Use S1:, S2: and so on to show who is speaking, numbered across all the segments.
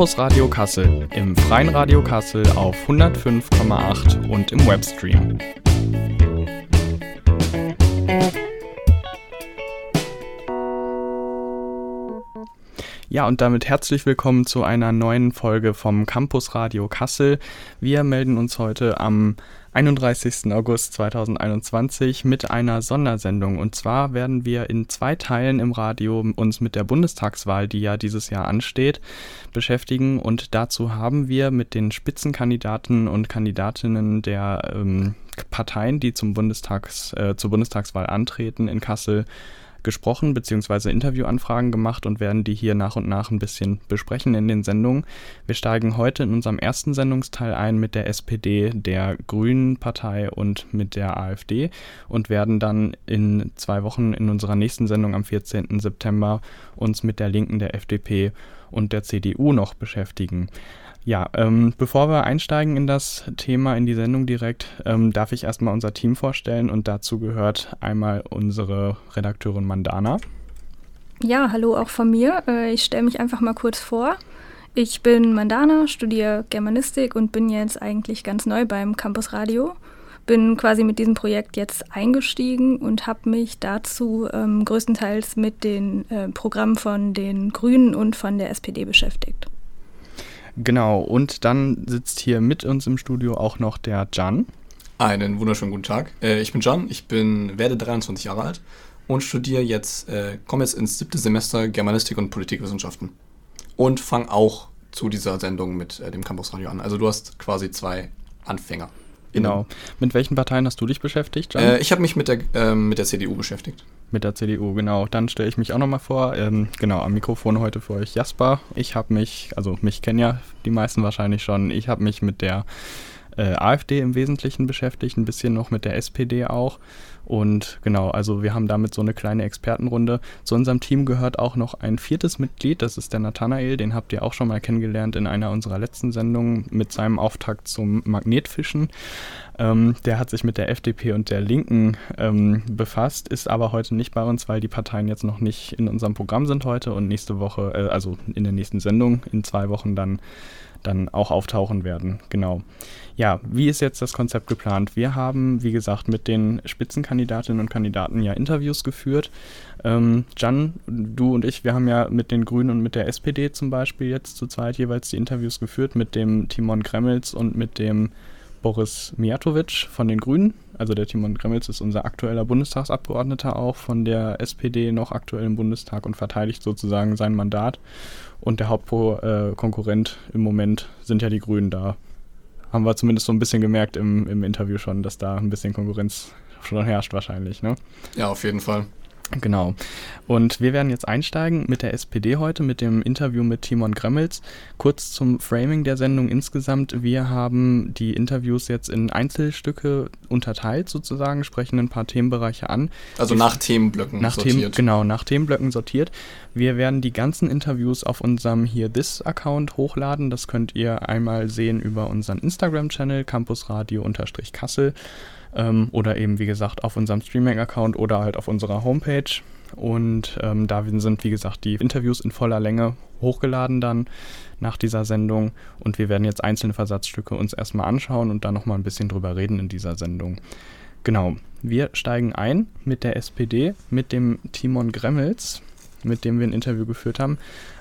S1: Campus Radio Kassel im Freien Radio Kassel auf 105,8 und im Webstream. Ja, und damit herzlich willkommen zu einer neuen Folge vom Campus Radio Kassel. Wir melden uns heute am 31. August 2021 mit einer Sondersendung. Und zwar werden wir in zwei Teilen im Radio uns mit der Bundestagswahl, die ja dieses Jahr ansteht, beschäftigen. Und dazu haben wir mit den Spitzenkandidaten und Kandidatinnen der ähm, Parteien, die zum Bundestags, äh, zur Bundestagswahl antreten, in Kassel gesprochen bzw. Interviewanfragen gemacht und werden die hier nach und nach ein bisschen besprechen in den Sendungen. Wir steigen heute in unserem ersten Sendungsteil ein mit der SPD, der Grünen Partei und mit der AfD und werden dann in zwei Wochen in unserer nächsten Sendung am 14. September uns mit der Linken, der FDP und der CDU noch beschäftigen. Ja, ähm, bevor wir einsteigen in das Thema, in die Sendung direkt, ähm, darf ich erstmal unser Team vorstellen und dazu gehört einmal unsere Redakteurin Mandana.
S2: Ja, hallo auch von mir. Äh, ich stelle mich einfach mal kurz vor. Ich bin Mandana, studiere Germanistik und bin jetzt eigentlich ganz neu beim Campus Radio. Bin quasi mit diesem Projekt jetzt eingestiegen und habe mich dazu ähm, größtenteils mit den äh, Programmen von den Grünen und von der SPD beschäftigt.
S1: Genau, und dann sitzt hier mit uns im Studio auch noch der Jan.
S3: Einen wunderschönen guten Tag. Äh, ich bin Jan, ich bin, werde 23 Jahre alt und studiere jetzt, äh, komme jetzt ins siebte Semester Germanistik und Politikwissenschaften. Und fange auch zu dieser Sendung mit äh, dem Campusradio an. Also du hast quasi zwei Anfänger.
S1: Genau. Mit welchen Parteien hast du dich beschäftigt?
S3: Äh, ich habe mich mit der, äh, mit der CDU beschäftigt.
S1: Mit der CDU, genau. Dann stelle ich mich auch nochmal vor. Ähm, genau, am Mikrofon heute für euch Jasper. Ich habe mich, also mich kennen ja die meisten wahrscheinlich schon, ich habe mich mit der äh, AfD im Wesentlichen beschäftigt, ein bisschen noch mit der SPD auch. Und genau, also wir haben damit so eine kleine Expertenrunde. Zu unserem Team gehört auch noch ein viertes Mitglied, das ist der Nathanael, den habt ihr auch schon mal kennengelernt in einer unserer letzten Sendungen mit seinem Auftakt zum Magnetfischen. Ähm, der hat sich mit der FDP und der Linken ähm, befasst, ist aber heute nicht bei uns, weil die Parteien jetzt noch nicht in unserem Programm sind heute und nächste Woche, äh, also in der nächsten Sendung in zwei Wochen dann dann auch auftauchen werden. Genau. Ja, wie ist jetzt das Konzept geplant? Wir haben, wie gesagt, mit den Spitzenkandidatinnen und Kandidaten ja Interviews geführt. Ähm, Jan, du und ich, wir haben ja mit den Grünen und mit der SPD zum Beispiel jetzt zu zweit jeweils die Interviews geführt, mit dem Timon Kremels und mit dem Boris Mijatovic von den Grünen. Also der Timon Kremels ist unser aktueller Bundestagsabgeordneter auch von der SPD noch aktuell im Bundestag und verteidigt sozusagen sein Mandat. Und der Hauptkonkurrent äh, im Moment sind ja die Grünen da. Haben wir zumindest so ein bisschen gemerkt im, im Interview schon, dass da ein bisschen Konkurrenz schon herrscht wahrscheinlich, ne?
S3: Ja, auf jeden Fall.
S1: Genau. Und wir werden jetzt einsteigen mit der SPD heute, mit dem Interview mit Timon Gremmels. Kurz zum Framing der Sendung insgesamt. Wir haben die Interviews jetzt in Einzelstücke unterteilt sozusagen, sprechen ein paar Themenbereiche an.
S3: Also nach Themenblöcken
S1: nach sortiert. Themen, genau, nach Themenblöcken sortiert. Wir werden die ganzen Interviews auf unserem hier This-Account hochladen. Das könnt ihr einmal sehen über unseren Instagram-Channel campusradio-kassel ähm, oder eben, wie gesagt, auf unserem Streaming-Account oder halt auf unserer Homepage. Und ähm, da sind, wie gesagt, die Interviews in voller Länge hochgeladen dann nach dieser Sendung. Und wir werden jetzt einzelne Versatzstücke uns erstmal anschauen und dann nochmal ein bisschen drüber reden in dieser Sendung. Genau, wir steigen ein mit der SPD, mit dem Timon Gremmels, mit dem wir ein Interview geführt haben.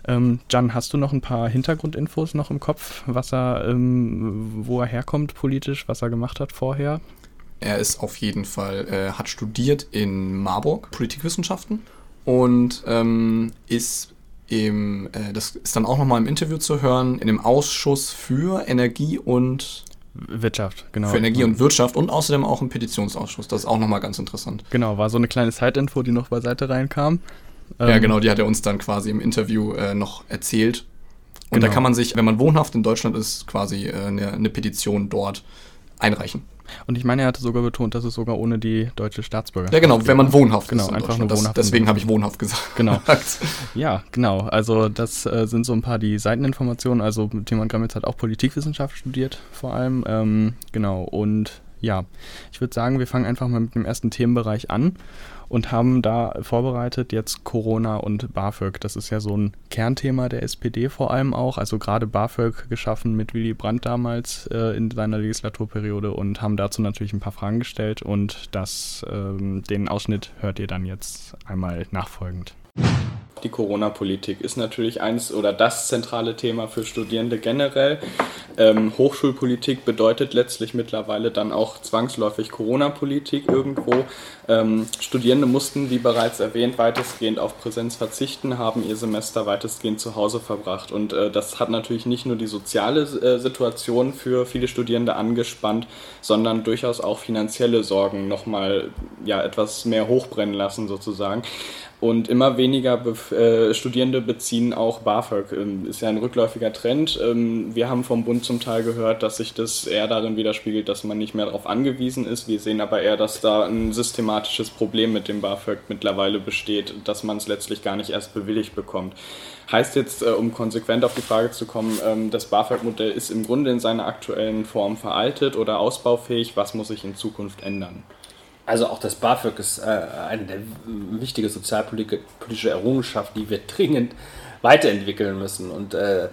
S1: Ähm, Jan, hast du noch ein paar Hintergrundinfos noch im Kopf, was er, ähm, wo er herkommt politisch, was er gemacht hat vorher?
S3: Er ist auf jeden Fall, äh, hat studiert in Marburg Politikwissenschaften und ähm, ist im, äh, das ist dann auch nochmal im Interview zu hören, in dem Ausschuss für Energie und
S1: Wirtschaft, genau.
S3: Für Energie und Wirtschaft und außerdem auch im Petitionsausschuss. Das ist auch nochmal ganz interessant.
S1: Genau, war so eine kleine Side-Info, die noch beiseite reinkam.
S3: Ja, ähm, genau, die hat er uns dann quasi im Interview äh, noch erzählt. Und genau. da kann man sich, wenn man wohnhaft in Deutschland ist, quasi äh, eine, eine Petition dort einreichen.
S1: Und ich meine, er hatte sogar betont, dass es sogar ohne die deutsche Staatsbürgerschaft
S3: Ja, genau, wenn man wohnhaft
S1: genau, ist. Genau, einfach nur
S3: wohnhaft. Das, deswegen habe ich wohnhaft gesagt.
S1: Genau. ja, genau. Also, das äh, sind so ein paar die Seiteninformationen. Also, Timon Grammitz hat auch Politikwissenschaft studiert, vor allem. Ähm, genau. Und Ja, ich würde sagen, wir fangen einfach mal mit dem ersten Themenbereich an und haben da vorbereitet jetzt Corona und BAföG. Das ist ja so ein Kernthema der SPD vor allem auch. Also gerade BAföG geschaffen mit Willy Brandt damals äh, in seiner Legislaturperiode und haben dazu natürlich ein paar Fragen gestellt und das, ähm, den Ausschnitt hört ihr dann jetzt einmal nachfolgend. Die Corona-Politik ist natürlich eins oder das zentrale Thema für Studierende generell. Ähm, Hochschulpolitik bedeutet letztlich mittlerweile dann auch zwangsläufig Corona-Politik irgendwo. Ähm, Studierende mussten, wie bereits erwähnt, weitestgehend auf Präsenz verzichten, haben ihr Semester weitestgehend zu Hause verbracht. Und äh, das hat natürlich nicht nur die soziale äh, Situation für viele Studierende angespannt, sondern durchaus auch finanzielle Sorgen nochmal ja, etwas mehr hochbrennen lassen sozusagen. Und immer weniger Bef äh, Studierende beziehen auch BAföG. Ähm, ist ja ein rückläufiger Trend. Ähm, wir haben vom Bund zum Teil gehört, dass sich das eher darin widerspiegelt, dass man nicht mehr darauf angewiesen ist. Wir sehen aber eher, dass da ein systematisches Problem mit dem BAföG mittlerweile besteht, dass man es letztlich gar nicht erst bewilligt bekommt. Heißt jetzt, äh, um konsequent auf die Frage zu kommen, ähm, das BAföG-Modell ist im Grunde in seiner aktuellen Form veraltet oder ausbaufähig. Was muss sich in Zukunft ändern?
S4: Also auch das BAföG ist äh, eine der wichtige sozialpolitische Errungenschaft, die wir dringend weiterentwickeln müssen. Und äh,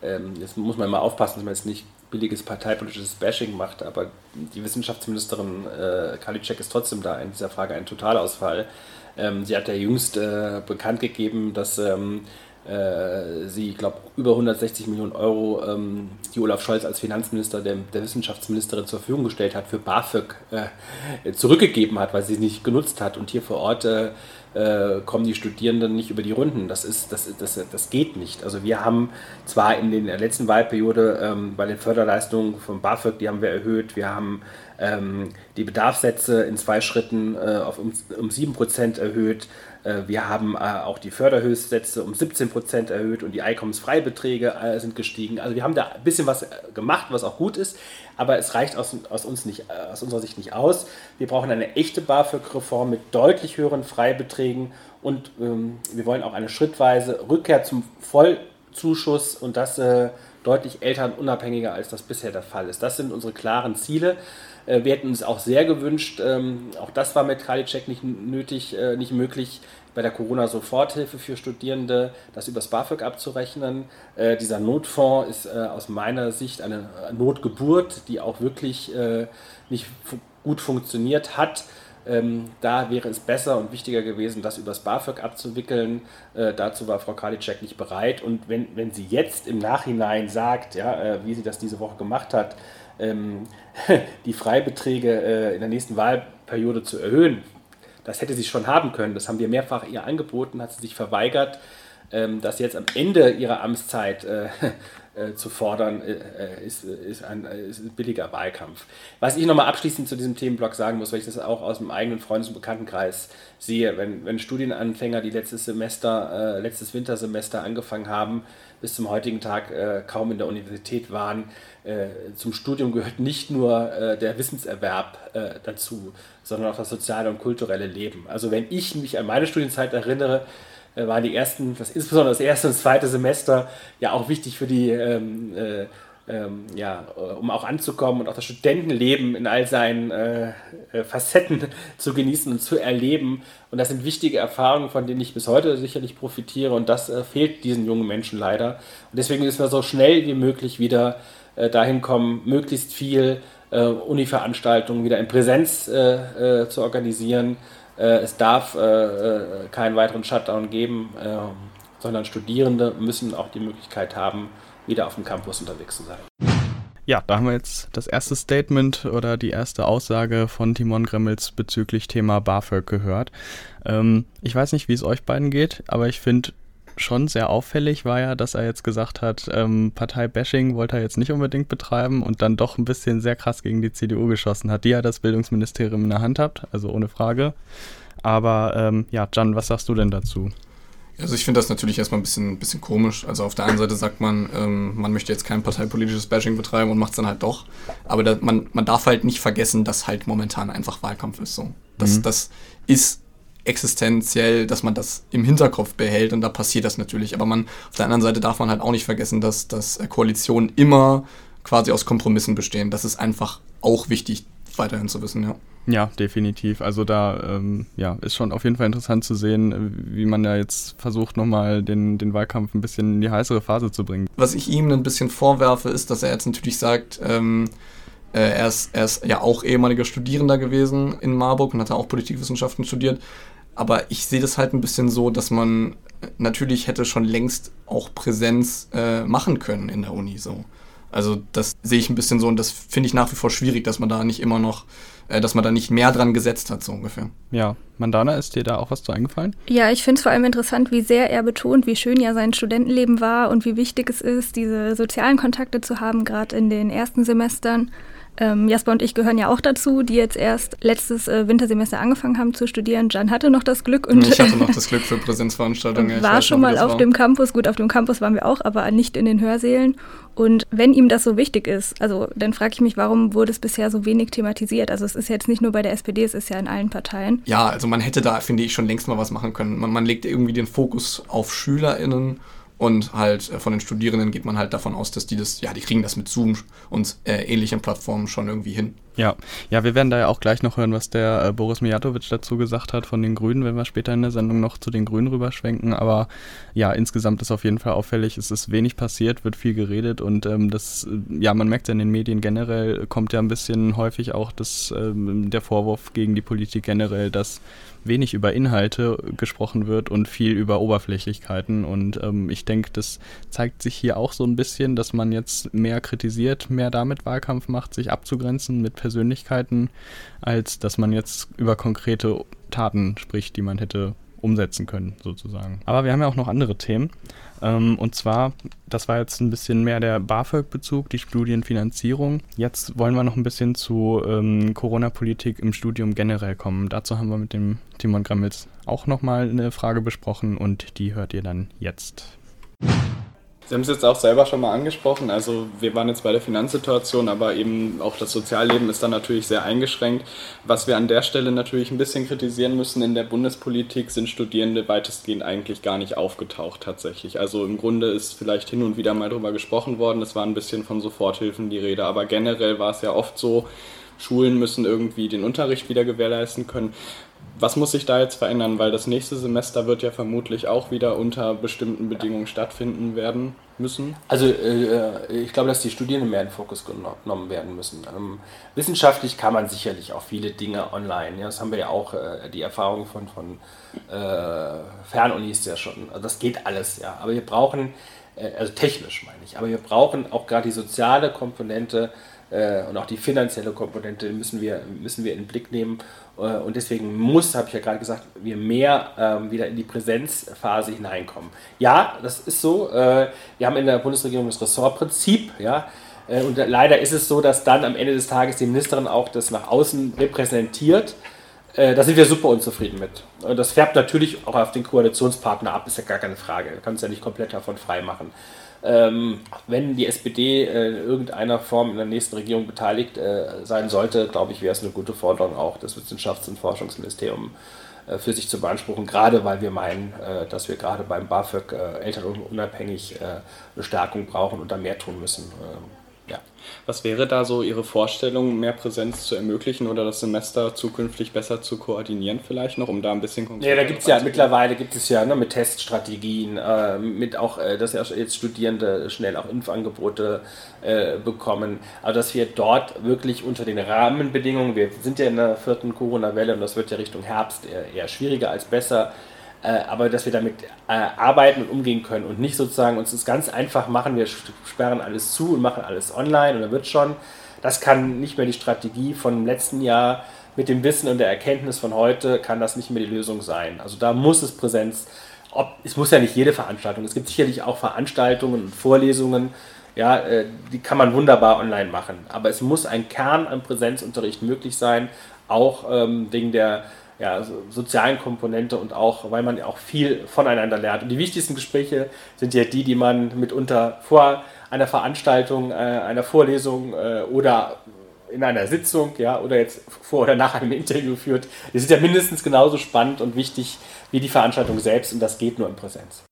S4: äh, jetzt muss man mal aufpassen, dass man jetzt nicht billiges parteipolitisches Bashing macht, aber die Wissenschaftsministerin äh, Karliczek ist trotzdem da in dieser Frage ein Totalausfall. Ähm, sie hat ja jüngst äh, bekannt gegeben, dass ähm, äh, sie, ich glaube, über 160 Millionen Euro, ähm, die Olaf Scholz als Finanzminister der, der, Wissenschaftsministerin zur Verfügung gestellt hat, für BAföG äh, zurückgegeben hat, weil sie es nicht genutzt hat. Und hier vor Ort äh, äh, kommen die Studierenden nicht über die Runden. Das, ist, das, das, das geht nicht. Also wir haben zwar in, den, in der letzten Wahlperiode ähm, bei den Förderleistungen von BAföG, die haben wir erhöht, wir haben ähm, die Bedarfssätze in zwei Schritten äh, auf um, um 7% erhöht, wir haben äh, auch die Förderhöchstsätze um 17 Prozent erhöht und die Einkommensfreibeträge äh, sind gestiegen. Also wir haben da ein bisschen was gemacht, was auch gut ist, aber es reicht aus, aus, uns nicht, aus unserer Sicht nicht aus. Wir brauchen eine echte BAföG-Reform mit deutlich höheren Freibeträgen und ähm, wir wollen auch eine schrittweise Rückkehr zum Vollzuschuss und das äh, deutlich elternunabhängiger, als das bisher der Fall ist. Das sind unsere klaren Ziele. Äh, wir hätten uns auch sehr gewünscht, ähm, auch das war mit Karliczek nicht nötig, äh, nicht möglich, bei der Corona-Soforthilfe für Studierende das übers BAföG abzurechnen. Äh, dieser Notfonds ist aus meiner Sicht eine Notgeburt, die auch wirklich nicht gut funktioniert hat. Ähm, da wäre es besser und wichtiger gewesen, das übers BAföG abzuwickeln. Dazu war Frau Karliczek nicht bereit. Und wenn, wenn sie jetzt im Nachhinein sagt, ja, wie sie das diese Woche gemacht hat, ähm, die Freibeträge äh, in der nächsten Wahlperiode zu erhöhen. Das hätte sie schon haben können. Das haben wir mehrfach ihr angeboten, hat sie sich verweigert. Ähm, das jetzt am Ende ihrer Amtszeit äh, äh, zu fordern, äh, äh, ist, ist, ein, ist, ein, billiger Wahlkampf. Was ich nochmal abschließend zu diesem Themenblock sagen muss, weil ich das auch aus dem eigenen Freundes- und Bekanntenkreis sehe, wenn, wenn Studienanfänger, die letztes Semester, äh, letztes Wintersemester angefangen haben, bis zum heutigen Tag äh, kaum in der Universität waren, äh, zum Studium gehört nicht nur der Wissenserwerb dazu, sondern auch das soziale und kulturelle Leben. Also wenn ich mich an meine Studienzeit erinnere, äh, waren die ersten, das, insbesondere das erste und zweite Semester ja auch wichtig für die, ähm, äh, ähm, ja, äh, um auch anzukommen und auch das Studentenleben in all seinen äh, äh, Facetten zu genießen und zu erleben. Und das sind wichtige Erfahrungen, von denen ich bis heute sicherlich profitiere und das äh, fehlt diesen jungen Menschen leider. Und deswegen müssen wir so schnell wie möglich wieder dahin kommen, möglichst viel Uni-Veranstaltungen wieder in Präsenz zu organisieren äh, es darf äh, äh, keinen weiteren Shutdown geben, sondern Studierende müssen auch die Möglichkeit haben, wieder auf dem Campus unterwegs zu sein.
S1: Ja, da haben wir jetzt das erste Statement oder die erste Aussage von Timon Gremmels bezüglich Thema BAföG gehört. Ähm, ich weiß nicht, wie es euch beiden geht, aber ich finde, schon sehr auffällig war ja, dass er jetzt gesagt hat, ähm, Partei-Bashing wollte er jetzt nicht unbedingt betreiben und dann doch ein bisschen sehr krass gegen die CDU geschossen hat, die ja das Bildungsministerium in der Hand hat, also ohne Frage. Aber ähm, ja, Jan, was sagst du denn dazu?
S3: Also ich finde das natürlich erstmal ein bisschen, bisschen komisch. Also auf der einen Seite sagt man, ähm, man möchte jetzt kein parteipolitisches Bashing betreiben und macht es dann halt doch. Aber da, man, man darf halt nicht vergessen, dass halt momentan einfach Wahlkampf ist. So. Das, mhm. das ist existenziell, dass man das im Hinterkopf behält und da passiert das natürlich. Aber man, auf der anderen Seite darf man halt auch nicht vergessen, dass, dass Koalitionen immer quasi aus Kompromissen bestehen. Das ist einfach auch wichtig weiterhin zu wissen, ja.
S1: Ja, definitiv. Also da ähm, ja, ist schon auf jeden Fall interessant zu sehen, wie man da jetzt versucht, nochmal den, den Wahlkampf ein bisschen in die heißere Phase zu bringen.
S3: Was ich ihm ein bisschen vorwerfe, ist, dass er jetzt natürlich sagt, ähm, äh, er, ist, er ist ja auch ehemaliger Studierender gewesen in Marburg und hat auch Politikwissenschaften studiert. Aber ich sehe das halt ein bisschen so, dass man natürlich hätte schon längst auch Präsenz äh, machen können in der Uni so. Also das sehe ich ein bisschen so und das finde ich nach wie vor schwierig, dass man da nicht immer noch, äh, dass man da nicht mehr dran gesetzt hat, so ungefähr.
S1: Ja, Mandana, ist dir da auch was zu eingefallen?
S2: Ja, ich finde es vor allem interessant, wie sehr er betont, wie schön ja sein Studentenleben war und wie wichtig es ist, diese sozialen Kontakte zu haben, gerade in den ersten Semestern. Ähm, Jasper und ich gehören ja auch dazu, die jetzt erst letztes äh, Wintersemester angefangen haben zu studieren. Jan hatte noch das Glück
S3: und ich hatte noch das Glück für Präsenzveranstaltungen.
S2: war schon mal auf war. dem Campus. Gut, auf dem Campus waren wir auch, aber nicht in den Hörsälen. Und wenn ihm das so wichtig ist, also dann frage ich mich, warum wurde es bisher so wenig thematisiert? Also es ist jetzt nicht nur bei der SPD, es ist ja in allen Parteien.
S3: Ja, also man hätte da, finde ich, schon längst mal was machen können. Man, man legt irgendwie den Fokus auf SchülerInnen und halt äh, von den Studierenden geht man halt davon aus, dass die das, ja, die kriegen das mit Zoom und äh, ähnlichen Plattformen schon irgendwie hin.
S1: Ja, ja, wir werden da ja auch gleich noch hören, was der äh, Boris Mijatovic dazu gesagt hat von den Grünen, wenn wir später in der Sendung noch zu den Grünen rüberschwenken. Aber ja, insgesamt ist auf jeden Fall auffällig, es ist wenig passiert, wird viel geredet und ähm, das, äh, ja, man merkt ja in den Medien generell, kommt ja ein bisschen häufig auch das, ähm, der Vorwurf gegen die Politik generell, dass wenig über Inhalte gesprochen wird und viel über Oberflächlichkeiten. Und ähm, ich denke, das zeigt sich hier auch so ein bisschen, dass man jetzt mehr kritisiert, mehr damit Wahlkampf macht, sich abzugrenzen mit Persönlichkeiten, als dass man jetzt über konkrete Taten spricht, die man hätte umsetzen können, sozusagen. Aber wir haben ja auch noch andere Themen. Ähm, und zwar, das war jetzt ein bisschen mehr der BAföG-Bezug, die Studienfinanzierung. Jetzt wollen wir noch ein bisschen zu ähm, Corona-Politik im Studium generell kommen. Dazu haben wir mit dem Timon Grammels auch nochmal eine Frage besprochen und die hört ihr dann jetzt.
S5: Sie haben es jetzt auch selber schon mal angesprochen. Also wir waren jetzt bei der Finanzsituation, aber eben auch das Sozialleben ist dann natürlich sehr eingeschränkt. Was wir an der Stelle natürlich ein bisschen kritisieren müssen in der Bundespolitik, sind Studierende weitestgehend eigentlich gar nicht aufgetaucht tatsächlich. Also im Grunde ist vielleicht hin und wieder mal drüber gesprochen worden. Es war ein bisschen von Soforthilfen die Rede, aber generell war es ja oft so, Schulen müssen irgendwie den Unterricht wieder gewährleisten können. Was muss sich da jetzt verändern? Weil das nächste Semester wird ja vermutlich auch wieder unter bestimmten Bedingungen stattfinden werden müssen.
S4: Also äh, ich glaube, dass die Studierenden mehr in den Fokus genommen werden müssen. Ähm, wissenschaftlich kann man sicherlich auch viele Dinge online. Ja, das haben wir ja auch äh, die Erfahrung von, von äh, Fernunis ja schon. Also das geht alles, ja. Aber wir brauchen, äh, also technisch meine ich, aber wir brauchen auch gerade die soziale Komponente äh, und auch die finanzielle Komponente müssen wir, müssen wir in den Blick nehmen. Äh, und deswegen muss, habe ich ja gerade gesagt, wir mehr ähm, wieder in die Präsenzphase hineinkommen. Ja, das ist so. Äh, wir haben in der Bundesregierung das Ressortprinzip, ja. Äh, und leider ist es so, dass dann am Ende des Tages die Ministerin auch das nach außen repräsentiert. Da sind wir super unzufrieden mit. Und das färbt natürlich auch auf den Koalitionspartner ab, ist ja gar keine Frage. Du kannst ja nicht komplett davon frei machen. Ähm, wenn die SPD äh, in irgendeiner Form in der nächsten Regierung beteiligt äh, sein sollte, glaube ich, wäre es eine gute Forderung auch, das Wissenschafts- und Forschungsministerium äh, für sich zu beanspruchen, gerade weil wir meinen, äh, dass wir gerade beim BAföG äh, elternunabhängig äh, eine Stärkung brauchen und da mehr tun müssen.
S5: Ja. Was wäre da so Ihre Vorstellung, mehr Präsenz zu ermöglichen oder das Semester zukünftig besser zu koordinieren vielleicht noch, um da ein bisschen
S4: konkreter Ja, da gibt es ja mittlerweile gibt es ja ne, mit Teststrategien, äh, mit auch, äh, dass ja jetzt Studierende schnell auch Impfangebote äh, bekommen, aber dass wir dort wirklich unter den Rahmenbedingungen, wir sind ja in der vierten Corona-Welle und das wird ja Richtung Herbst eher, eher schwieriger als besser, äh, aber dass wir damit äh, arbeiten und umgehen können und nicht sozusagen uns das ganz einfach machen, wir sperren alles zu und machen alles online und dann wird schon. Das kann nicht mehr die Strategie von letzten Jahr mit dem Wissen und der Erkenntnis von heute kann das nicht mehr die Lösung sein. Also da muss es Präsenz, ob, es muss ja nicht jede Veranstaltung, es gibt sicherlich auch Veranstaltungen und Vorlesungen, ja, äh, die kann man wunderbar online machen. Aber es muss ein Kern an Präsenzunterricht möglich sein, auch ähm, wegen der ja, sozialen Komponente und auch, weil man auch viel voneinander lernt. Und die wichtigsten Gespräche sind ja die, die man mitunter vor einer Veranstaltung, äh, einer Vorlesung äh, oder in einer Sitzung, ja, oder jetzt vor oder nach einem Interview führt. Die sind ja mindestens genauso spannend und wichtig wie die Veranstaltung selbst und das geht nur in Präsenz.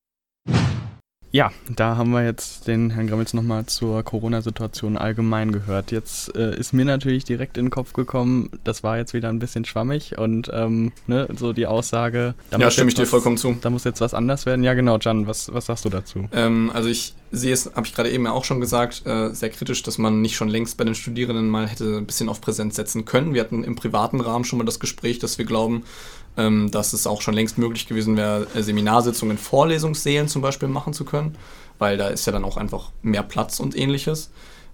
S1: Ja, da haben wir jetzt den Herrn Gremmels nochmal zur Corona-Situation allgemein gehört. Jetzt äh, ist mir natürlich direkt in den Kopf gekommen, das war jetzt wieder ein bisschen schwammig und ähm, ne, so die Aussage.
S3: ja, stimme ich dir vollkommen zu.
S1: Da muss jetzt was anders werden. Ja, genau, Jan, was, was sagst du dazu?
S3: Ähm, also ich sehe es, habe ich gerade eben ja auch schon gesagt, äh, sehr kritisch, dass man nicht schon längst bei den Studierenden mal hätte ein bisschen auf Präsenz setzen können. Wir hatten im privaten Rahmen schon mal das Gespräch, dass wir glauben, ähm, dass es auch schon längst möglich gewesen wäre, äh, Seminarsitzungen in Vorlesungssälen zum Beispiel machen zu können, weil da ist ja dann auch einfach mehr Platz und ähnliches.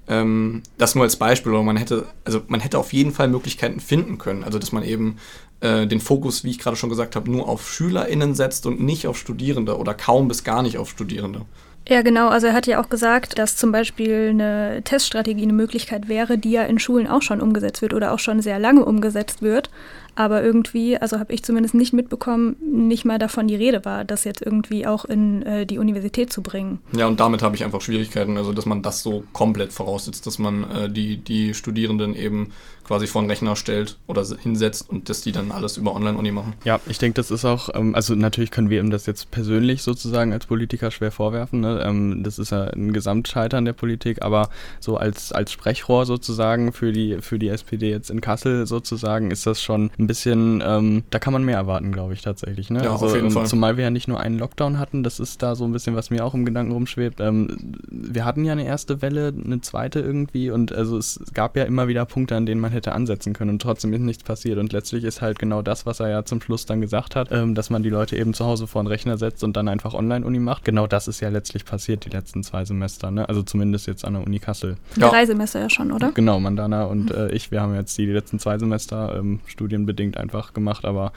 S3: Ähm, das nur als Beispiel, oder man hätte, also man hätte auf jeden Fall Möglichkeiten finden können, also dass man eben äh, den Fokus, wie ich gerade schon gesagt habe, nur auf SchülerInnen setzt und nicht auf Studierende oder kaum bis gar nicht auf Studierende.
S2: Ja, genau. Also er hat ja auch gesagt, dass zum Beispiel eine Teststrategie eine Möglichkeit wäre, die ja in Schulen auch schon umgesetzt wird oder auch schon sehr lange umgesetzt wird. Aber irgendwie, also habe ich zumindest nicht mitbekommen, nicht mal davon die Rede war, das jetzt irgendwie auch in äh, die Universität zu bringen.
S3: Ja, und damit habe ich einfach Schwierigkeiten, also dass man das so komplett voraussetzt, dass man äh, die, die Studierenden eben quasi vor einen Rechner stellt oder hinsetzt und dass die dann alles über Online-Uni machen.
S1: Ja, ich denke, das ist auch, ähm, also natürlich können wir ihm das jetzt persönlich sozusagen als Politiker schwer vorwerfen. Ne? Ähm, das ist ja ein Gesamtscheitern der Politik, aber so als, als Sprechrohr sozusagen für die, für die SPD jetzt in Kassel sozusagen ist das schon ein bisschen, ähm, da kann man mehr erwarten, glaube ich tatsächlich. Ne?
S3: Ja, also, auf jeden Fall.
S1: Zumal wir ja nicht nur einen Lockdown hatten, das ist da so ein bisschen, was mir auch im Gedanken rumschwebt. Ähm, wir hatten ja eine erste Welle, eine zweite irgendwie und also es gab ja immer wieder Punkte, an denen man hätte ansetzen können und trotzdem ist nichts passiert. Und letztlich ist halt genau das, was er ja zum Schluss dann gesagt hat, ähm, dass man die Leute eben zu Hause vor den Rechner setzt und dann einfach Online-Uni macht. Genau das ist ja letztlich passiert die letzten zwei Semester, ne? Also zumindest jetzt an der Uni Kassel.
S2: Ja. Drei Semester ja schon, oder?
S1: Genau, Mandana und äh, ich, wir haben jetzt die letzten zwei Semester ähm, studienbedingt einfach gemacht, aber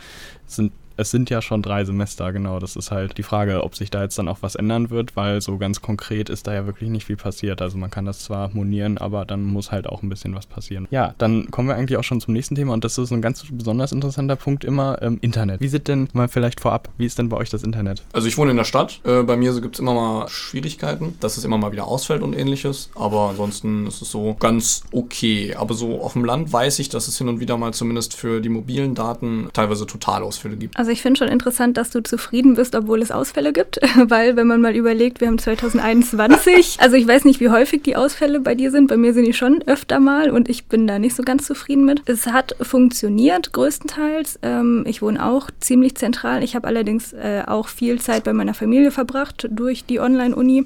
S1: es sind es sind ja schon drei Semester, genau. Das ist halt die Frage, ob sich da jetzt dann auch was ändern wird, weil so ganz konkret ist da ja wirklich nicht viel passiert. Also man kann das zwar monieren, aber dann muss halt auch ein bisschen was passieren. Ja, dann kommen wir eigentlich auch schon zum nächsten Thema und das ist ein ganz besonders interessanter Punkt immer, ähm, Internet. Wie sieht denn mal vielleicht vorab, wie ist denn bei euch das Internet?
S3: Also ich wohne in der Stadt. Äh, bei mir gibt es immer mal Schwierigkeiten, dass es immer mal wieder ausfällt und ähnliches, aber ansonsten ist es so ganz okay. Aber so auf dem Land weiß ich, dass es hin und wieder mal zumindest für die mobilen Daten teilweise Totalausfälle gibt.
S2: Also also ich finde schon interessant, dass du zufrieden bist, obwohl es Ausfälle gibt, weil wenn man mal überlegt, wir haben 2021, also ich weiß nicht, wie häufig die Ausfälle bei dir sind, bei mir sind die schon öfter mal und ich bin da nicht so ganz zufrieden mit. Es hat funktioniert größtenteils. Ähm, ich wohne auch ziemlich zentral. Ich habe allerdings äh, auch viel Zeit bei meiner Familie verbracht durch die Online-Uni.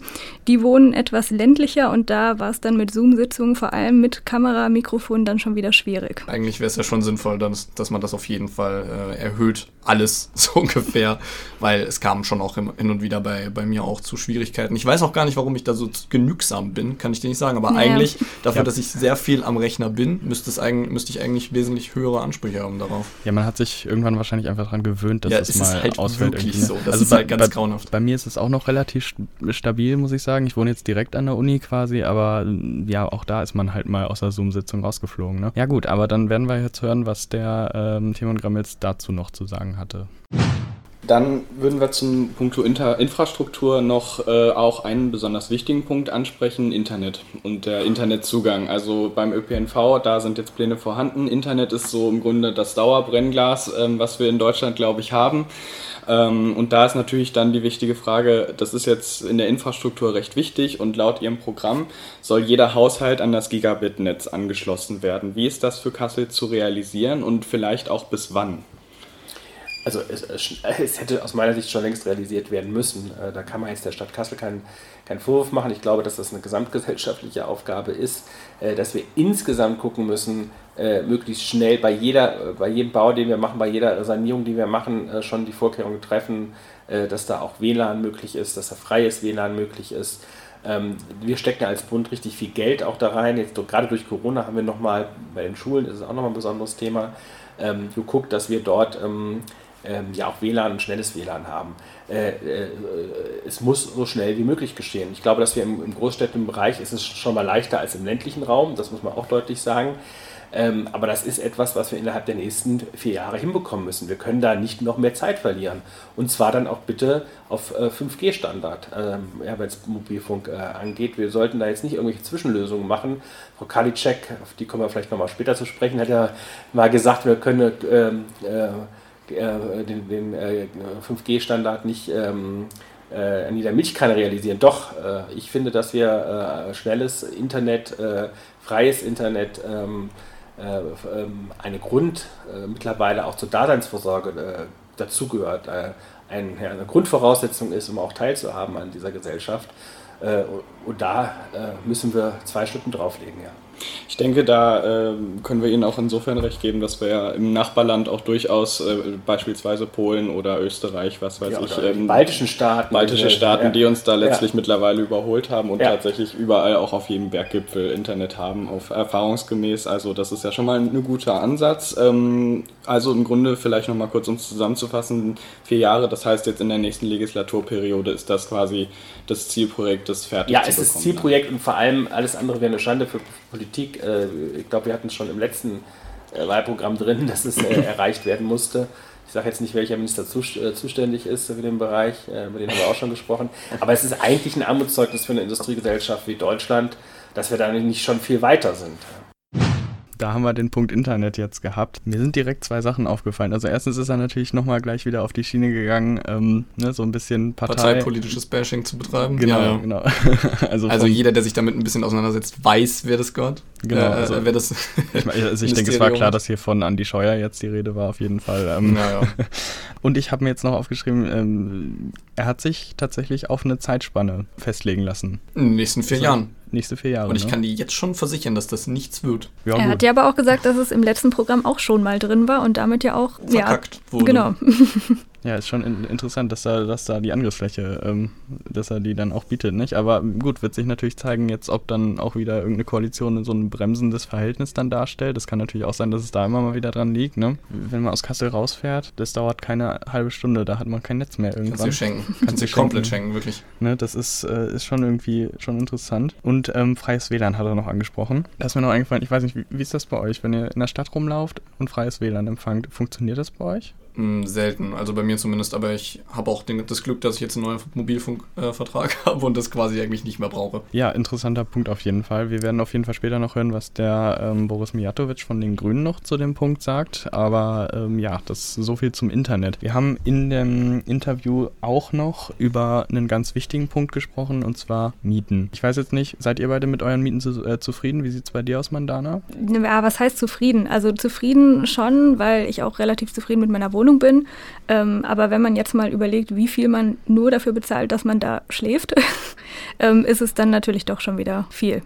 S2: Die wohnen etwas ländlicher und da war es dann mit Zoom-Sitzungen, vor allem mit Kamera, Mikrofon, dann schon wieder schwierig.
S3: Eigentlich wäre es ja schon sinnvoll, dass, dass man das auf jeden Fall äh, erhöht, alles so ungefähr, weil es kam schon auch hin und wieder bei, bei mir auch zu Schwierigkeiten. Ich weiß auch gar nicht, warum ich da so genügsam bin, kann ich dir nicht sagen, aber naja. eigentlich dafür, ja. dass ich sehr viel am Rechner bin, müsste, es eigentlich, müsste ich eigentlich wesentlich höhere Ansprüche haben darauf.
S1: Ja, man hat sich irgendwann wahrscheinlich einfach daran gewöhnt, dass
S3: ja,
S1: es,
S3: es
S1: mal
S3: halt
S1: ausfällt.
S3: Wirklich ne? so. Das also ist halt ganz
S1: bei,
S3: grauenhaft.
S1: Bei mir ist es auch noch relativ stabil, muss ich sagen. Ich wohne jetzt direkt an der Uni quasi, aber ja, auch da ist man halt mal aus der Zoom-Sitzung rausgeflogen. Ne? Ja gut, aber dann werden wir jetzt hören, was der ähm, Timon Grammels dazu noch zu sagen hatte.
S5: Dann würden wir zum Punkt Infrastruktur noch äh, auch einen besonders wichtigen Punkt ansprechen, Internet und der Internetzugang. Also beim ÖPNV, da sind jetzt Pläne vorhanden. Internet ist so im Grunde das Dauerbrennglas, ähm, was wir in Deutschland, glaube ich, haben. Ähm, und da ist natürlich dann die wichtige Frage, das ist jetzt in der Infrastruktur recht wichtig und laut Ihrem Programm soll jeder Haushalt an das Gigabit-Netz angeschlossen werden. Wie ist das für Kassel zu realisieren und vielleicht auch bis wann?
S4: Also es, es, hätte aus meiner Sicht schon längst realisiert werden müssen. Äh, da kann man jetzt der Stadt Kassel keinen, keinen Vorwurf machen. Ich glaube, dass das eine gesamtgesellschaftliche Aufgabe ist, äh, dass wir insgesamt gucken müssen, äh, möglichst schnell bei, jeder, bei jedem Bau, den wir machen, bei jeder Sanierung, die wir machen, schon die Vorkehrungen treffen, dass da auch WLAN möglich ist, dass da freies WLAN möglich ist. Ähm, wir stecken als Bund richtig viel Geld auch da rein. Jetzt gerade durch Corona haben wir nochmal, bei den Schulen ist es auch nochmal ein besonderes Thema, ähm, geguckt, dass wir dort ähm, ja auch WLAN und schnelles WLAN haben. Äh, äh, es muss so schnell wie möglich geschehen. Ich glaube, dass wir im, im großstädtischen Bereich ist es schon mal leichter als im ländlichen Raum, das muss man auch deutlich sagen. Ähm, aber das ist etwas, was wir innerhalb der nächsten vier Jahre hinbekommen müssen. Wir können da nicht noch mehr Zeit verlieren. Und zwar dann auch bitte auf äh, 5G-Standard, ähm, ja, wenn es Mobilfunk äh, angeht. Wir sollten da jetzt nicht irgendwelche Zwischenlösungen machen. Frau Kalicek, auf die kommen wir vielleicht nochmal später zu sprechen, hat ja mal gesagt, wir können ähm, äh, äh, den, den äh, 5G-Standard nicht ähm, äh, an jeder Milchkanne realisieren. Doch, äh, ich finde, dass wir äh, schnelles Internet, freies Internet, ähm, äh, ähm, eine Grund mittlerweile auch zur Daseinsvorsorge dazugehört, eine Grundvoraussetzung ist, um auch teilzuhaben an dieser Gesellschaft. und da müssen wir zwei Stunden drauflegen, ja.
S5: Ich denke, da äh, können wir Ihnen auch insofern recht geben, dass wir ja im Nachbarland auch durchaus äh, beispielsweise Polen oder Österreich, was weiß
S4: ja,
S5: ich,
S4: ähm, baltischen Staaten,
S5: baltische Staaten, ja. die uns da letztlich ja. mittlerweile überholt haben und tatsächlich überall auch auf jedem Berggipfel Internet haben, auf erfahrungsgemäß. Also das ist ja schon mal ein guter Ansatz. Ähm, also im Grunde vielleicht noch mal kurz, um es zusammenzufassen, vier Jahre, das heißt jetzt in der nächsten Legislaturperiode ist das quasi das Zielprojekt, das fertig
S4: Ja, es ist Zielprojekt und vor allem alles andere wäre eine Schande für Politik. Äh, ich glaube, wir hatten es schon im letzten äh, Wahlprogramm drin, dass es äh, erreicht werden musste. Ich sage jetzt nicht, welcher Minister zuständig ist für den Bereich, über den haben wir auch schon gesprochen. Aber es ist eigentlich ein Armutszeugnis für eine Industriegesellschaft wie Deutschland, dass wir da nicht schon viel weiter sind
S1: da haben wir den Punkt Internet jetzt gehabt. Mir sind direkt zwei Sachen aufgefallen. Also erstens ist er natürlich nochmal gleich wieder auf die Schiene gegangen, ähm, ne, so ein bisschen Partei
S3: parteipolitisches Bashing zu betreiben.
S1: Genau, ja, ja. genau.
S3: also, also jeder, der sich damit ein bisschen auseinandersetzt, weiß, wer das gehört.
S1: Genau. Äh, also, wer das ich, mein, also ich denke, es war klar, dass hier von Andy Scheuer jetzt die Rede war, auf jeden Fall. Ähm, ja, Und ich habe mir jetzt noch aufgeschrieben, ähm, er hat sich tatsächlich auf eine Zeitspanne festlegen lassen.
S3: In den nächsten vier also, Jahren
S1: nächste vier Jahre.
S3: Und ich ne? kann dir jetzt schon versichern, dass das nichts wird.
S2: Ja, er gut. hat ja aber auch gesagt, dass es im letzten Programm auch schon mal drin war und damit ja auch
S3: verkackt
S2: ja, wurde. Genau.
S1: Ja, ist schon in, interessant, dass da, dass da die Angriffsfläche, ähm, dass er die dann auch bietet, nicht? Aber gut, wird sich natürlich zeigen jetzt, ob dann auch wieder irgendeine Koalition so ein bremsendes Verhältnis dann darstellt. Das kann natürlich auch sein, dass es da immer mal wieder dran liegt, ne? Wenn man aus Kassel rausfährt, das dauert keine halbe Stunde, da hat man kein Netz mehr irgendwann.
S3: Kannst du schenken. Kannst du komplett schenken, wirklich.
S1: Ne, das ist, äh, ist schon irgendwie schon interessant. Und ähm, freies WLAN hat er noch angesprochen. Da ist mir noch eingefallen, ich weiß nicht, wie, wie ist das bei euch, wenn ihr in der Stadt rumlauft und freies WLAN empfangt? Funktioniert das bei euch?
S3: Hm, selten, also bei mir zumindest, aber ich habe auch den, das Glück, dass ich jetzt einen neuen Mobilfunkvertrag äh, habe und das quasi eigentlich nicht mehr brauche.
S1: Ja, interessanter Punkt auf jeden Fall. Wir werden auf jeden Fall später noch hören, was der ähm, Boris Mijatovic von den Grünen noch zu dem Punkt sagt, aber ähm, ja, das ist so viel zum Internet. Wir haben in dem Interview auch noch über einen ganz wichtigen Punkt gesprochen und zwar Mieten. Ich weiß jetzt nicht, seid ihr beide mit euren Mieten zu, äh, zufrieden? Wie sieht es bei dir aus, Mandana?
S2: Ja, was heißt zufrieden? Also zufrieden schon, weil ich auch relativ zufrieden mit meiner Wohnung Wohnung bin. Ähm, aber wenn man jetzt mal überlegt, wie viel man nur dafür bezahlt, dass man da schläft, ähm, ist es dann natürlich doch schon wieder viel.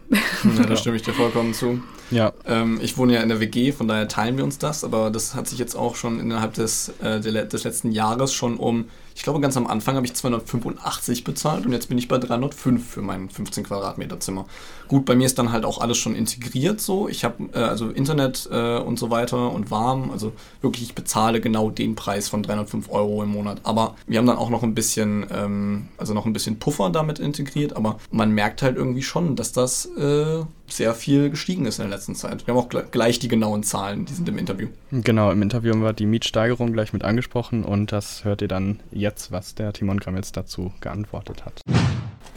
S3: Ja, da stimme ich dir vollkommen zu. Ja. Ähm, ich wohne ja in der WG, von daher teilen wir uns das, aber das hat sich jetzt auch schon innerhalb des, äh, des letzten Jahres schon um ich glaube, ganz am Anfang habe ich 285 bezahlt und jetzt bin ich bei 305 für mein 15 Quadratmeter Zimmer. Gut, bei mir ist dann halt auch alles schon integriert so. Ich habe äh, also Internet äh, und so weiter und warm. Also wirklich, ich bezahle genau den Preis von 305 Euro im Monat. Aber wir haben dann auch noch ein bisschen, ähm, also noch ein bisschen Puffer damit integriert. Aber man merkt halt irgendwie schon, dass das äh, sehr viel gestiegen ist in der letzten Zeit. Wir haben auch gleich die genauen Zahlen, die sind im Interview.
S1: Genau, im Interview haben wir die Mietsteigerung gleich mit angesprochen und das hört ihr dann jetzt, was der Timon Gramitz dazu geantwortet hat.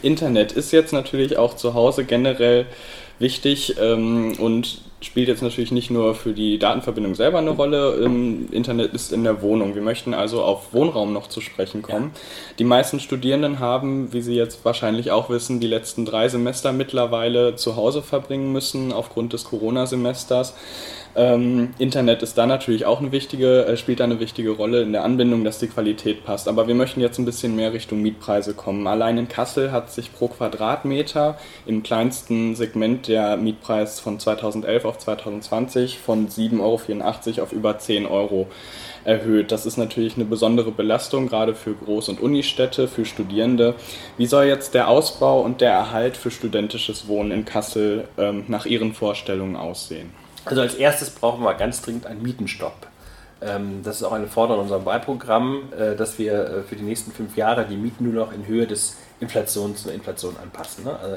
S5: Internet ist jetzt natürlich auch zu Hause generell wichtig ähm, und spielt jetzt natürlich nicht nur für die Datenverbindung selber eine Rolle. Ähm, Internet ist in der Wohnung. Wir möchten also auf Wohnraum noch zu sprechen kommen. Ja. Die meisten Studierenden haben, wie Sie jetzt wahrscheinlich auch wissen, die letzten drei Semester mittlerweile zu Hause verbringen müssen aufgrund des Corona-Semesters. Ähm, Internet ist da natürlich auch eine wichtige, äh, spielt da eine wichtige Rolle in der Anbindung, dass die Qualität passt. Aber wir möchten jetzt ein bisschen mehr Richtung Mietpreise kommen. Allein in Kassel hat sich pro Quadratmeter im kleinsten Segment der Mietpreis von 2011 auf 2020 von 7,84 Euro auf über 10 Euro erhöht. Das ist natürlich eine besondere Belastung, gerade für Groß- und Unistädte, für Studierende. Wie soll jetzt der Ausbau und der Erhalt für studentisches Wohnen in Kassel ähm, nach Ihren Vorstellungen aussehen?
S4: Also als erstes brauchen wir ganz dringend einen Mietenstopp. Ähm, das ist auch eine Forderung in unserem Wahlprogramm, äh, dass wir äh, für die nächsten fünf Jahre die Mieten nur noch in Höhe des Inflations zur Inflation anpassen. Ne? Also,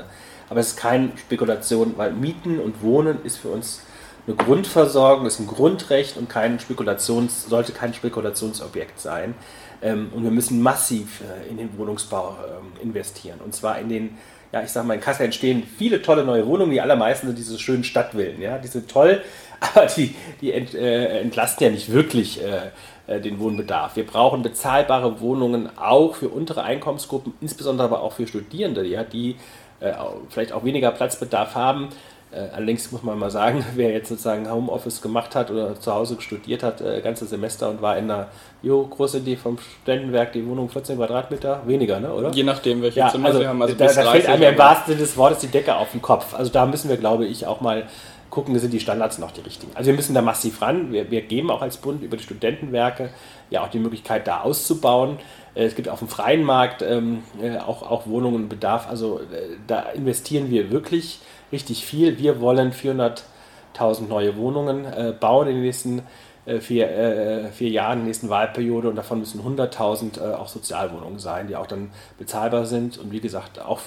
S4: aber es ist keine Spekulation, weil Mieten und Wohnen ist für uns eine Grundversorgung, ist ein Grundrecht und kein Spekulations, sollte kein Spekulationsobjekt sein. Ähm, und wir müssen massiv äh, in den Wohnungsbau ähm, investieren. Und zwar in den, ja, ich sage mal, in Kassel entstehen viele tolle neue Wohnungen. Die allermeisten sind diese schönen Stadtvillen. Ja? Die sind toll, aber die, die ent, äh, entlasten ja nicht wirklich äh, äh, den Wohnbedarf. Wir brauchen bezahlbare Wohnungen auch für untere Einkommensgruppen, insbesondere aber auch für Studierende, ja, die äh, vielleicht auch weniger Platzbedarf haben. Äh, allerdings muss man mal sagen, wer jetzt sozusagen Homeoffice gemacht hat oder zu Hause studiert hat, äh, ganze Semester und war in einer, jo, große Idee vom Studentenwerk, die Wohnung 14 Quadratmeter, weniger, ne, oder?
S5: Je nachdem, welche
S4: ja,
S5: Zimmer
S4: also,
S5: sie haben. Also
S4: da, da fällt einem im wahrsten Sinne des Wortes die Decke auf den Kopf. Also da müssen wir, glaube ich, auch mal gucken, sind die Standards noch die richtigen. Also wir müssen da massiv ran. Wir, wir geben auch als Bund über die Studentenwerke ja auch die Möglichkeit, da auszubauen. Äh, es gibt auf dem freien Markt ähm, äh, auch, auch Wohnungen Bedarf. Also da investieren wir wirklich richtig viel. Wir wollen 400.000 neue Wohnungen äh, bauen in den nächsten äh, vier, äh, vier Jahren, in der nächsten Wahlperiode. Und davon müssen 100.000 auch Sozialwohnungen sein, die auch dann bezahlbar sind. Und wie gesagt, auch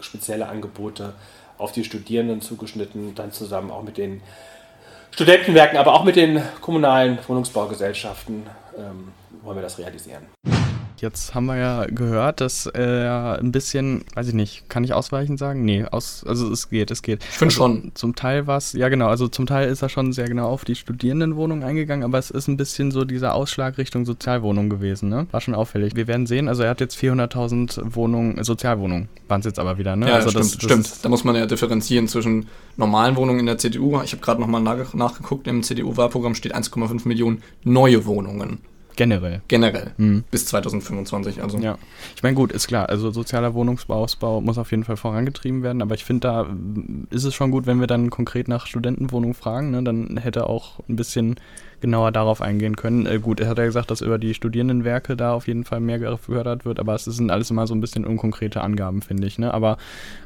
S4: spezielle Angebote auf die Studierenden zugeschnitten, dann zusammen auch mit den Studentenwerken, aber auch mit den kommunalen Wohnungsbaugesellschaften ähm, wollen wir das realisieren.
S1: Jetzt haben wir ja gehört, dass er ein bisschen, weiß ich nicht, kann ich ausweichend sagen? Nee, aus, also es geht, es geht.
S3: Ich finde
S1: also
S3: schon.
S1: Zum Teil war es, ja genau, also zum Teil ist er schon sehr genau auf die Studierendenwohnung eingegangen, aber es ist ein bisschen so dieser Ausschlag Richtung Sozialwohnung gewesen, ne? War schon auffällig. Wir werden sehen, also er hat jetzt 400.000 Wohnungen, Sozialwohnungen, waren es jetzt aber wieder, ne?
S3: Ja,
S1: also
S3: stimmt,
S1: das, das
S3: stimmt. Da muss man ja differenzieren zwischen normalen Wohnungen in der CDU. Ich habe gerade nochmal nach, nachgeguckt, im CDU-Wahlprogramm steht 1,5 Millionen neue Wohnungen.
S1: Generell.
S3: Generell. Mhm. Bis 2025. Also.
S1: Ja. Ich meine, gut, ist klar. Also sozialer Wohnungsbau muss auf jeden Fall vorangetrieben werden. Aber ich finde, da ist es schon gut, wenn wir dann konkret nach Studentenwohnungen fragen. Ne? Dann hätte auch ein bisschen genauer darauf eingehen können. Äh, gut, er hat ja gesagt, dass über die Studierendenwerke da auf jeden Fall mehr gefördert wird, aber es sind alles immer so ein bisschen unkonkrete Angaben, finde ich. Ne? Aber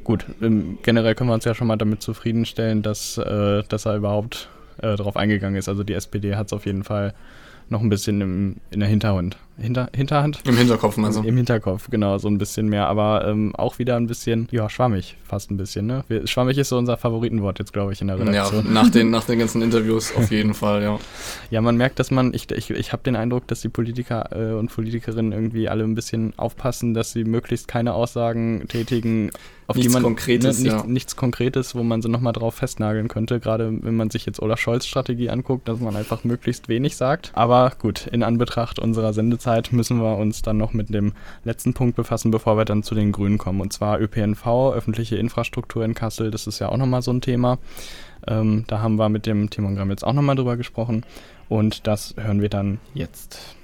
S1: gut, ähm, generell können wir uns ja schon mal damit zufriedenstellen, dass, äh, dass er überhaupt äh, darauf eingegangen ist. Also die SPD hat es auf jeden Fall noch ein bisschen im, in der Hinterhand. Hinter, Hinterhand?
S3: Im Hinterkopf, also.
S1: Im Hinterkopf, genau, so ein bisschen mehr. Aber ähm, auch wieder ein bisschen, ja, schwammig, fast ein bisschen. Ne? schwammig ist so unser Favoritenwort jetzt, glaube ich, in der Redaktion.
S3: Ja, nach den, nach den ganzen Interviews auf jeden Fall, ja.
S1: Ja, man merkt, dass man, ich, ich, ich habe den Eindruck, dass die Politiker äh, und Politikerinnen irgendwie alle ein bisschen aufpassen, dass sie möglichst keine Aussagen tätigen, auf
S3: nichts
S1: die man
S3: Konkretes,
S1: ne,
S3: ja.
S1: nichts, nichts Konkretes, wo man sie nochmal drauf festnageln könnte. Gerade wenn man sich jetzt Olaf Scholz Strategie anguckt, dass man einfach möglichst wenig sagt. Aber gut, in Anbetracht unserer Sendezeit müssen wir uns dann noch mit dem letzten Punkt befassen, bevor wir dann zu den Grünen kommen. Und zwar ÖPNV, öffentliche Infrastruktur in Kassel. Das ist ja auch nochmal so ein Thema. Ähm, da haben wir mit dem Timon Gramm jetzt auch nochmal drüber gesprochen. Und das hören wir dann jetzt.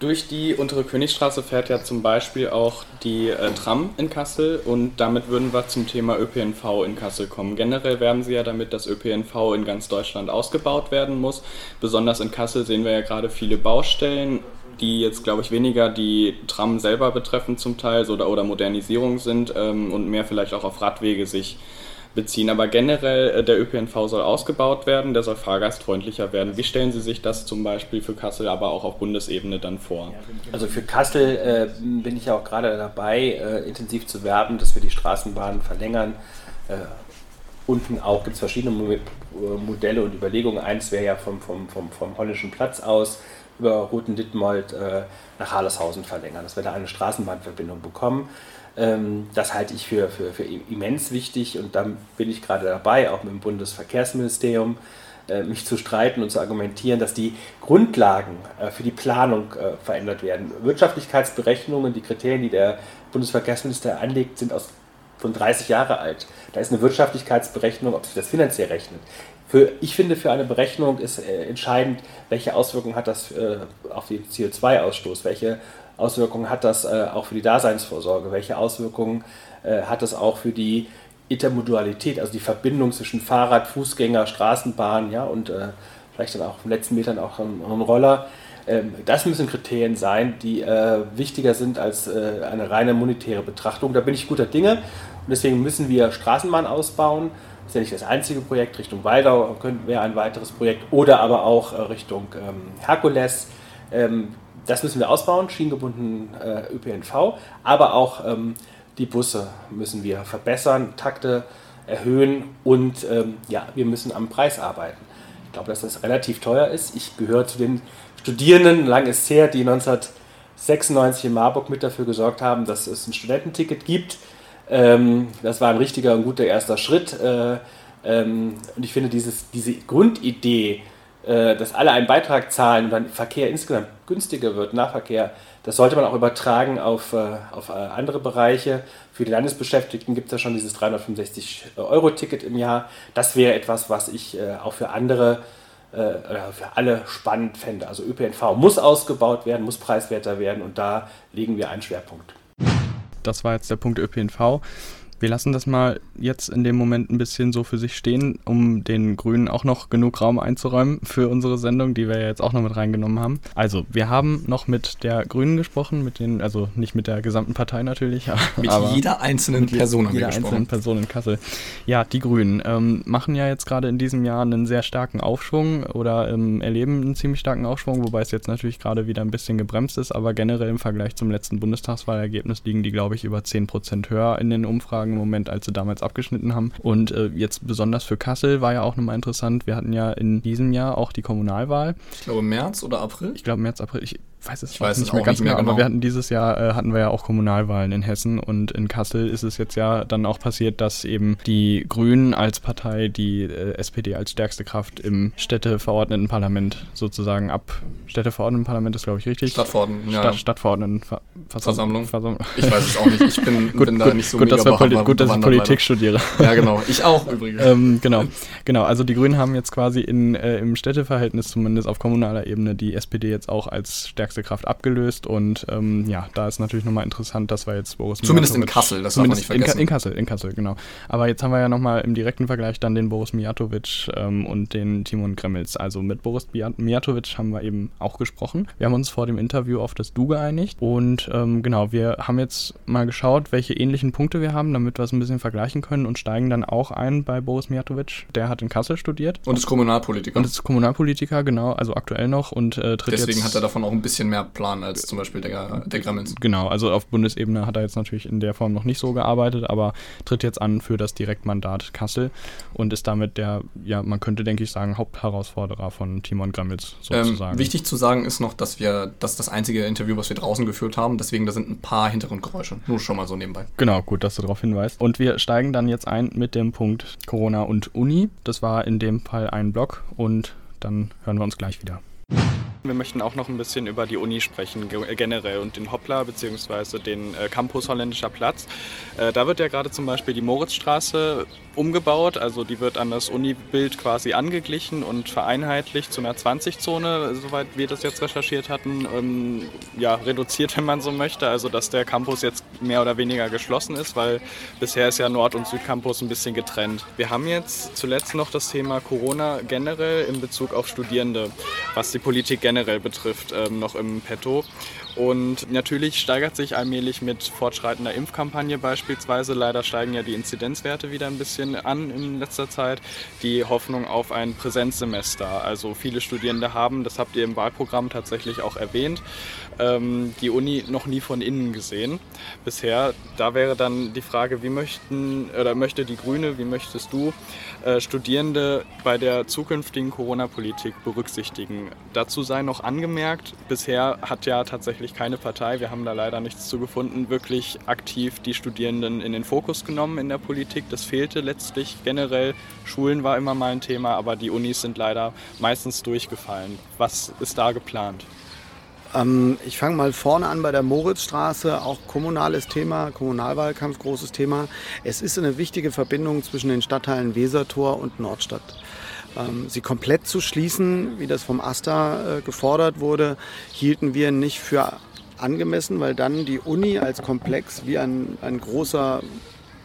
S5: Durch die untere Königstraße fährt ja zum Beispiel auch die äh, Tram in Kassel und damit würden wir zum Thema ÖPNV in Kassel kommen. Generell werben sie ja damit, dass ÖPNV in ganz Deutschland ausgebaut werden muss. Besonders in Kassel sehen wir ja gerade viele Baustellen, die jetzt, glaube ich, weniger die Tram selber betreffen zum Teil oder, oder Modernisierung sind ähm, und mehr vielleicht auch auf Radwege sich beziehen. Aber generell, äh, der ÖPNV soll ausgebaut werden, der soll fahrgastfreundlicher werden. Wie stellen Sie sich das zum Beispiel für Kassel, aber auch auf Bundesebene dann vor?
S4: Also für Kassel äh, bin ich ja auch gerade dabei, äh, intensiv zu werben, dass wir die Straßenbahnen verlängern. Äh, unten auch gibt es verschiedene Modelle und Überlegungen. Eins wäre ja vom, vom, vom, vom Holländischen Platz aus über Roten-Dittmold äh, nach Harleshausen verlängern, dass wir da eine Straßenbahnverbindung bekommen. Ähm, das halte ich für, für, für immens wichtig und da bin ich gerade dabei, auch mit dem Bundesverkehrsministerium, äh, mich zu streiten und zu argumentieren, dass die Grundlagen äh, für die Planung äh, verändert werden. Wirtschaftlichkeitsberechnungen, die Kriterien, die der Bundesverkehrsminister anlegt, sind aus von 30 Jahre alt. Da ist eine Wirtschaftlichkeitsberechnung, ob sich das finanziell rechnet. Für, ich finde, für eine Berechnung ist äh, entscheidend, welche Auswirkungen hat das äh, auf den CO2-Ausstoß, welche Auswirkungen hat das äh, auch für die Daseinsvorsorge, welche Auswirkungen hat das auch für die Intermodalität, also die Verbindung zwischen Fahrrad, Fußgänger, Straßenbahn ja, und vielleicht dann auch den letzten Metern auch ein, ein Roller. Ähm, das müssen Kriterien sein, die wichtiger sind als eine reine monetäre Betrachtung. Da bin ich guter Dinge und deswegen müssen wir Straßenbahn ausbauen ist ja nicht das einzige Projekt. Richtung Waldau wäre ein weiteres Projekt oder aber auch äh, Richtung ähm, Herkules. Ähm, das müssen wir ausbauen, schienengebunden äh, ÖPNV, aber auch ähm, die Busse müssen wir verbessern, Takte erhöhen und ähm, ja, wir müssen am Preis arbeiten. Ich glaube, dass das relativ teuer ist. Ich gehöre zu den Studierenden, lang ist her, die 1996 in Marburg mit dafür gesorgt haben, dass es ein Studententicket gibt. Ähm, das war ein richtiger und guter erster Schritt. Äh, ähm, und ich finde dieses, diese Grundidee, äh, dass alle einen Beitrag zahlen und dann Verkehr insgesamt günstiger wird, Nahverkehr, das sollte man auch übertragen auf, äh, auf äh, andere Bereiche. Für die Landesbeschäftigten gibt es ja schon dieses 365-Euro-Ticket im Jahr. Das wäre etwas, was ich auch für andere, für alle spannend fände. Also ÖPNV muss ausgebaut werden, muss preiswerter werden und da legen wir einen Schwerpunkt.
S1: Das war jetzt der Punkt ÖPNV. Wir lassen das mal jetzt in dem Moment ein bisschen so für sich stehen, um den Grünen auch noch genug Raum einzuräumen für unsere Sendung, die wir ja jetzt auch noch mit reingenommen haben. Also, wir haben noch mit der Grünen gesprochen, mit den, also nicht mit der gesamten Partei natürlich,
S3: mit jeder einzelnen Person
S1: haben wir gesprochen. einzelnen Person in Kassel. Ja, die Grünen ähm, machen ja jetzt gerade in diesem Jahr einen sehr starken Aufschwung oder ähm, erleben einen ziemlich starken Aufschwung, wobei es jetzt natürlich gerade wieder ein bisschen gebremst ist, aber generell im Vergleich zum letzten Bundestagswahlergebnis liegen die, glaube ich, über 10 Prozent höher in den Umfragen im Moment, als sie damals abgeschnitten haben. Und äh, jetzt besonders für Kassel war ja auch nochmal interessant. Wir hatten ja in diesem Jahr auch die Kommunalwahl.
S3: Ich glaube März oder April?
S1: Ich glaube März, April. Ich weiß es ich weiß nicht mehr ganz mehr, genau, aber wir hatten dieses Jahr äh, hatten wir ja auch Kommunalwahlen in Hessen und in Kassel ist es jetzt ja dann auch passiert, dass eben die Grünen als Partei die äh, SPD als stärkste Kraft im Städteverordnetenparlament sozusagen ab Städteverordnetenparlament ist glaube ich richtig.
S3: Stadtverordneten,
S1: ja. Stadt, Stadtverordnetenversammlung.
S3: Versammlung. Ich weiß es auch nicht. Ich bin,
S1: gut,
S3: bin
S1: da nicht so gut, dass, Poli gut, dass ich Politik leider. studiere.
S3: Ja, genau. Ich auch übrigens.
S1: ähm, genau. genau. Also die Grünen haben jetzt quasi in, äh, im Städteverhältnis zumindest auf kommunaler Ebene die SPD jetzt auch als stärkste Kraft abgelöst und ähm, ja, da ist natürlich nochmal interessant, dass wir jetzt
S3: Boris Zumindest Mijatovic, in Kassel, das darf man nicht vergessen.
S1: In, in, Kassel, in Kassel, genau. Aber jetzt haben wir ja nochmal im direkten Vergleich dann den Boris Mijatovic ähm, und den Timon Gremmels. Also mit Boris Mijatovic haben wir eben auch gesprochen. Wir haben uns vor dem Interview auf das Du geeinigt und ähm, genau, wir haben jetzt mal geschaut, welche ähnlichen Punkte wir haben, damit wir es ein bisschen vergleichen können und steigen dann auch ein bei Boris Mijatovic. Der hat in Kassel studiert.
S3: Und ist Kommunalpolitiker.
S1: Und ist Kommunalpolitiker, genau, also aktuell noch und äh, tritt
S3: Deswegen
S1: jetzt,
S3: hat er davon auch ein bisschen mehr Plan als zum Beispiel der, der Gremmels.
S1: Genau, also auf Bundesebene hat er jetzt natürlich in der Form noch nicht so gearbeitet, aber tritt jetzt an für das Direktmandat Kassel und ist damit der, ja, man könnte denke ich sagen, Hauptherausforderer von Timon Gremmels sozusagen.
S3: Ähm, wichtig zu sagen ist noch, dass wir, das das einzige Interview, was wir draußen geführt haben, deswegen da sind ein paar Hintergrundgeräusche. Nur schon mal so nebenbei.
S1: Genau, gut, dass du darauf hinweist. Und wir steigen dann jetzt ein mit dem Punkt Corona und Uni. Das war in dem Fall ein Blog und dann hören wir uns gleich wieder. Wir möchten auch noch ein bisschen über die Uni sprechen, äh, generell und den Hoppla bzw. den äh, Campus Holländischer Platz. Äh, da wird ja gerade zum Beispiel die Moritzstraße umgebaut, also die wird an das Uni-Bild quasi angeglichen und vereinheitlicht zu einer 20-Zone, soweit wir das jetzt recherchiert hatten, ähm, ja, reduziert, wenn man so möchte, also dass der Campus jetzt mehr oder weniger geschlossen ist, weil bisher ist ja Nord- und Südcampus ein bisschen getrennt. Wir haben jetzt zuletzt noch das Thema Corona generell in Bezug auf Studierende, was die Politik generell betrifft, ähm, noch im Petto. Und natürlich steigert sich allmählich mit fortschreitender Impfkampagne beispielsweise, leider steigen ja die Inzidenzwerte wieder ein bisschen an in letzter Zeit, die Hoffnung auf ein Präsenzsemester. Also viele Studierende haben, das habt ihr im Wahlprogramm tatsächlich auch erwähnt, ähm, die Uni noch nie von innen gesehen bisher. Da wäre dann die Frage, wie möchten oder möchte die Grüne, wie möchtest du äh, Studierende bei der zukünftigen Corona-Politik berücksichtigen? Dazu sei noch angemerkt, bisher hat ja tatsächlich keine Partei, wir haben da leider nichts zu gefunden, wirklich aktiv die Studierenden in den Fokus genommen in der Politik. Das fehlte letztlich generell. Schulen war immer mal ein Thema, aber die Unis sind leider meistens durchgefallen. Was ist da geplant?
S6: Ähm, ich fange mal vorne an bei der Moritzstraße, auch kommunales Thema, Kommunalwahlkampf, großes Thema. Es ist eine wichtige Verbindung zwischen den Stadtteilen Wesertor und Nordstadt. Ähm, sie komplett zu schließen, wie das vom AStA äh, gefordert wurde, hielten wir nicht für angemessen, weil dann die Uni als Komplex wie ein, ein großer,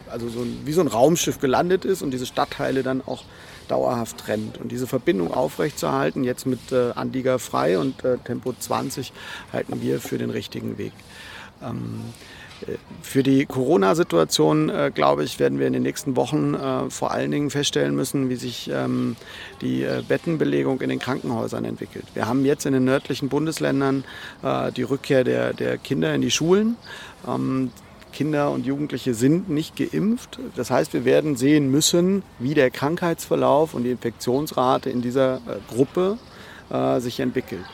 S6: also so ein, wie so ein Raumschiff gelandet ist und diese Stadtteile dann auch dauerhaft trennt. Und diese Verbindung aufrechtzuerhalten, jetzt mit äh, Anlieger frei und äh, Tempo 20, halten wir für den richtigen Weg. Ähm, äh, für die Corona-Situation, äh, glaube ich, werden wir in den nächsten Wochen äh, vor allen Dingen feststellen müssen, wie sich ähm, die äh, Bettenbelegung in den Krankenhäusern entwickelt. Wir haben jetzt in den nördlichen Bundesländern äh, die Rückkehr der, der Kinder in die Schulen. Ähm, Kinder und Jugendliche sind nicht geimpft. Das heißt, wir werden sehen müssen, wie der Krankheitsverlauf und die Infektionsrate in dieser äh, Gruppe äh, sich entwickelt.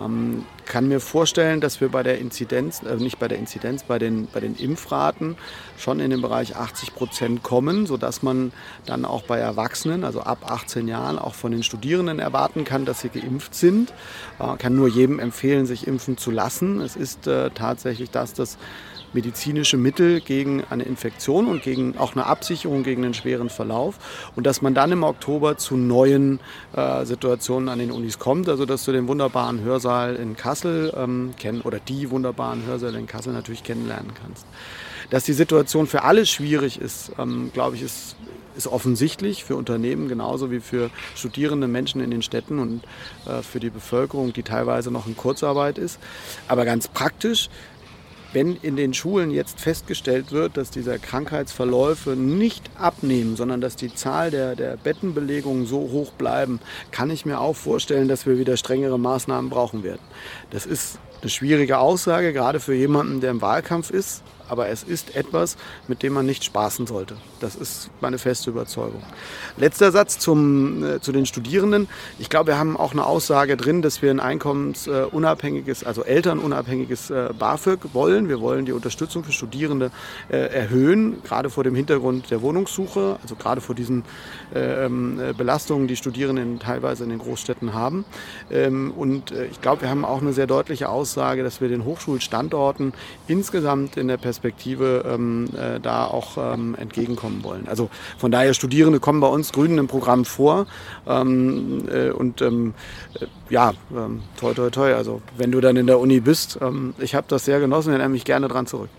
S6: Ähm, kann mir vorstellen, dass wir bei der Inzidenz, also nicht bei der Inzidenz, bei den, bei den Impfraten schon in den Bereich 80 Prozent kommen, sodass man dann auch bei Erwachsenen, also ab 18 Jahren, auch von den Studierenden erwarten kann, dass sie geimpft sind. Äh, kann nur jedem empfehlen, sich impfen zu lassen. Es ist äh, tatsächlich das, das medizinische Mittel gegen eine Infektion und gegen auch eine Absicherung gegen einen schweren Verlauf. Und dass man dann im Oktober zu neuen äh, Situationen an den Unis kommt. Also dass du den wunderbaren Hörsaal in Kassel ähm, kennen oder die wunderbaren Hörsäle in Kassel natürlich kennenlernen kannst. Dass die Situation für alle schwierig ist, ähm, glaube ich, ist, ist offensichtlich für Unternehmen genauso wie für studierende Menschen in den Städten und äh, für die Bevölkerung, die teilweise noch in Kurzarbeit ist. Aber ganz praktisch wenn in den Schulen jetzt festgestellt wird, dass diese Krankheitsverläufe nicht abnehmen, sondern dass die Zahl der, der Bettenbelegungen so hoch bleiben, kann ich mir auch vorstellen, dass wir wieder strengere Maßnahmen brauchen werden. Das ist eine schwierige Aussage, gerade für jemanden, der im Wahlkampf ist aber es ist etwas, mit dem man nicht spaßen sollte. Das ist meine feste Überzeugung. Letzter Satz zum, äh, zu den Studierenden. Ich glaube, wir haben auch eine Aussage drin, dass wir ein einkommensunabhängiges, also elternunabhängiges äh, BAföG wollen. Wir wollen die Unterstützung für Studierende äh, erhöhen, gerade vor dem Hintergrund der Wohnungssuche, also gerade vor diesen ähm, äh, Belastungen, die Studierenden teilweise in den Großstädten haben. Ähm, und äh, ich glaube, wir haben auch eine sehr deutliche Aussage, dass wir den Hochschulstandorten insgesamt in der Perspektive Perspektive ähm, äh, da auch ähm, entgegenkommen wollen. Also von daher, Studierende kommen bei uns Grünen im Programm vor. Ähm, äh, und ähm, äh, ja, ähm, toi, toi, toi. Also wenn du dann in der Uni bist, ähm, ich habe das sehr genossen, erinnere mich gerne dran zurück.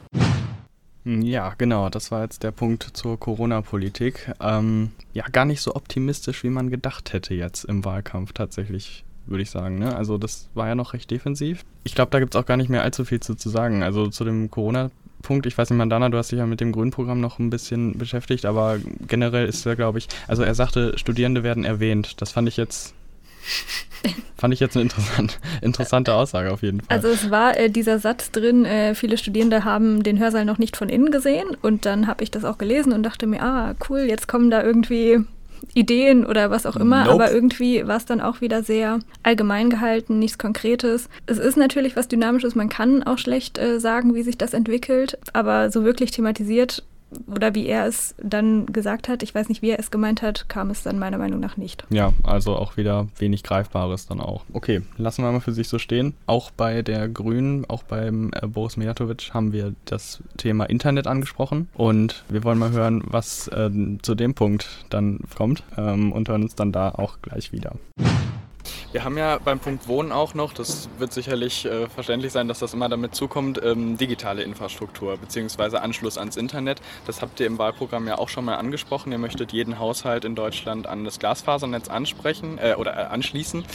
S1: Hm, ja, genau, das war jetzt der Punkt zur Corona-Politik. Ähm, ja, gar nicht so optimistisch, wie man gedacht hätte jetzt im Wahlkampf tatsächlich würde ich sagen. Ne? Also das war ja noch recht defensiv. Ich glaube, da gibt es auch gar nicht mehr allzu viel zu, zu sagen. Also zu dem Corona Punkt. Ich weiß nicht, Mandana, du hast dich ja mit dem Grünprogramm noch ein bisschen beschäftigt, aber generell ist er, glaube ich, also er sagte, Studierende werden erwähnt. Das fand ich jetzt Fand ich jetzt eine interessant, interessante Aussage auf jeden Fall.
S2: Also es war äh, dieser Satz drin, äh, viele Studierende haben den Hörsaal noch nicht von innen gesehen und dann habe ich das auch gelesen und dachte mir, ah cool, jetzt kommen da irgendwie Ideen oder was auch immer, nope. aber irgendwie war es dann auch wieder sehr allgemein gehalten, nichts Konkretes. Es ist natürlich was Dynamisches, man kann auch schlecht äh, sagen, wie sich das entwickelt, aber so wirklich thematisiert oder wie er es dann gesagt hat, ich weiß nicht, wie er es gemeint hat, kam es dann meiner Meinung nach nicht.
S1: Ja, also auch wieder wenig Greifbares dann auch. Okay, lassen wir mal für sich so stehen. Auch bei der Grünen, auch beim äh, Boris Mijatovic haben wir das Thema Internet angesprochen und wir wollen mal hören, was äh, zu dem Punkt dann kommt ähm, und hören uns dann da auch gleich wieder. Wir haben ja beim Punkt Wohnen auch noch, das wird sicherlich äh, verständlich sein, dass das immer damit zukommt, ähm, digitale Infrastruktur bzw. Anschluss ans Internet. Das habt ihr im Wahlprogramm ja auch schon mal angesprochen. Ihr möchtet jeden Haushalt in Deutschland an das Glasfasernetz ansprechen äh, oder äh, anschließen.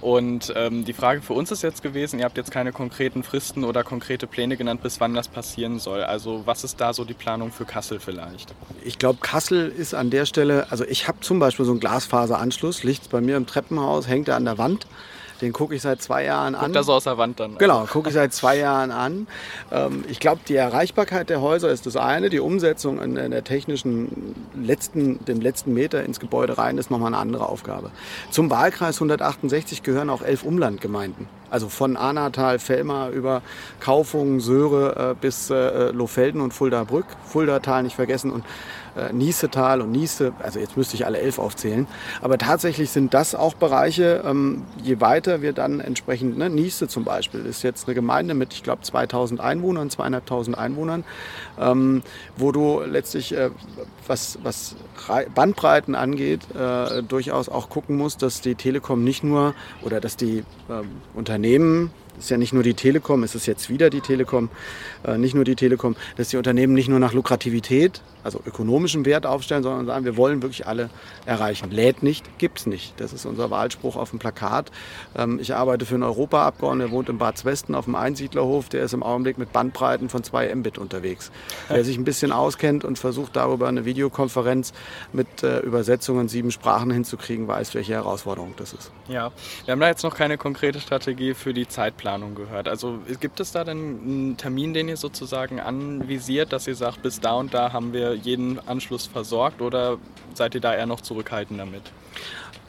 S1: Und ähm, die Frage für uns ist jetzt gewesen, ihr habt jetzt keine konkreten Fristen oder konkrete Pläne genannt, bis wann das passieren soll. Also was ist da so die Planung für Kassel vielleicht?
S6: Ich glaube, Kassel ist an der Stelle, also ich habe zum Beispiel so einen Glasfaseranschluss, liegt bei mir im Treppenhaus, hängt er an der Wand. Den gucke ich seit zwei Jahren an.
S1: Guckt das so aus der Wand dann?
S6: Genau, gucke ich seit zwei Jahren an. Ähm, ich glaube, die Erreichbarkeit der Häuser ist das eine. Die Umsetzung in, in der technischen letzten, dem letzten Meter ins Gebäude rein ist nochmal eine andere Aufgabe. Zum Wahlkreis 168 gehören auch elf Umlandgemeinden. Also von Anatal, Fellmar über Kaufungen, Söhre äh, bis äh, Lohfelden und Fulda-Brück. Fuldatal nicht vergessen und äh, Niesetal und Niese, also jetzt müsste ich alle elf aufzählen. Aber tatsächlich sind das auch Bereiche, ähm, je weiter wir dann entsprechend, ne, Niese zum Beispiel ist jetzt eine Gemeinde mit, ich glaube, 2000 Einwohnern, zweieinhalbtausend Einwohnern, ähm, wo du letztlich, äh, was, was Bandbreiten angeht, äh, durchaus auch gucken musst, dass die Telekom nicht nur oder dass die ähm, Unternehmen ist ja nicht nur die Telekom, es ist jetzt wieder die Telekom, äh, nicht nur die Telekom, dass die Unternehmen nicht nur nach Lukrativität, also ökonomischem Wert aufstellen, sondern sagen, wir wollen wirklich alle erreichen. Lädt nicht, gibt's nicht. Das ist unser Wahlspruch auf dem Plakat. Ähm, ich arbeite für einen Europaabgeordneten, der wohnt im Bad Westen auf dem Einsiedlerhof, der ist im Augenblick mit Bandbreiten von 2 Mbit unterwegs. Wer sich ein bisschen auskennt und versucht darüber eine Videokonferenz mit äh, Übersetzungen sieben Sprachen hinzukriegen, weiß, welche Herausforderung das ist.
S1: Ja, wir haben da jetzt noch keine konkrete Strategie für die Zeitplanung
S5: gehört. Also gibt es da denn einen Termin, den ihr sozusagen anvisiert, dass ihr sagt, bis da und da haben wir jeden Anschluss versorgt oder seid ihr da eher noch zurückhaltend damit?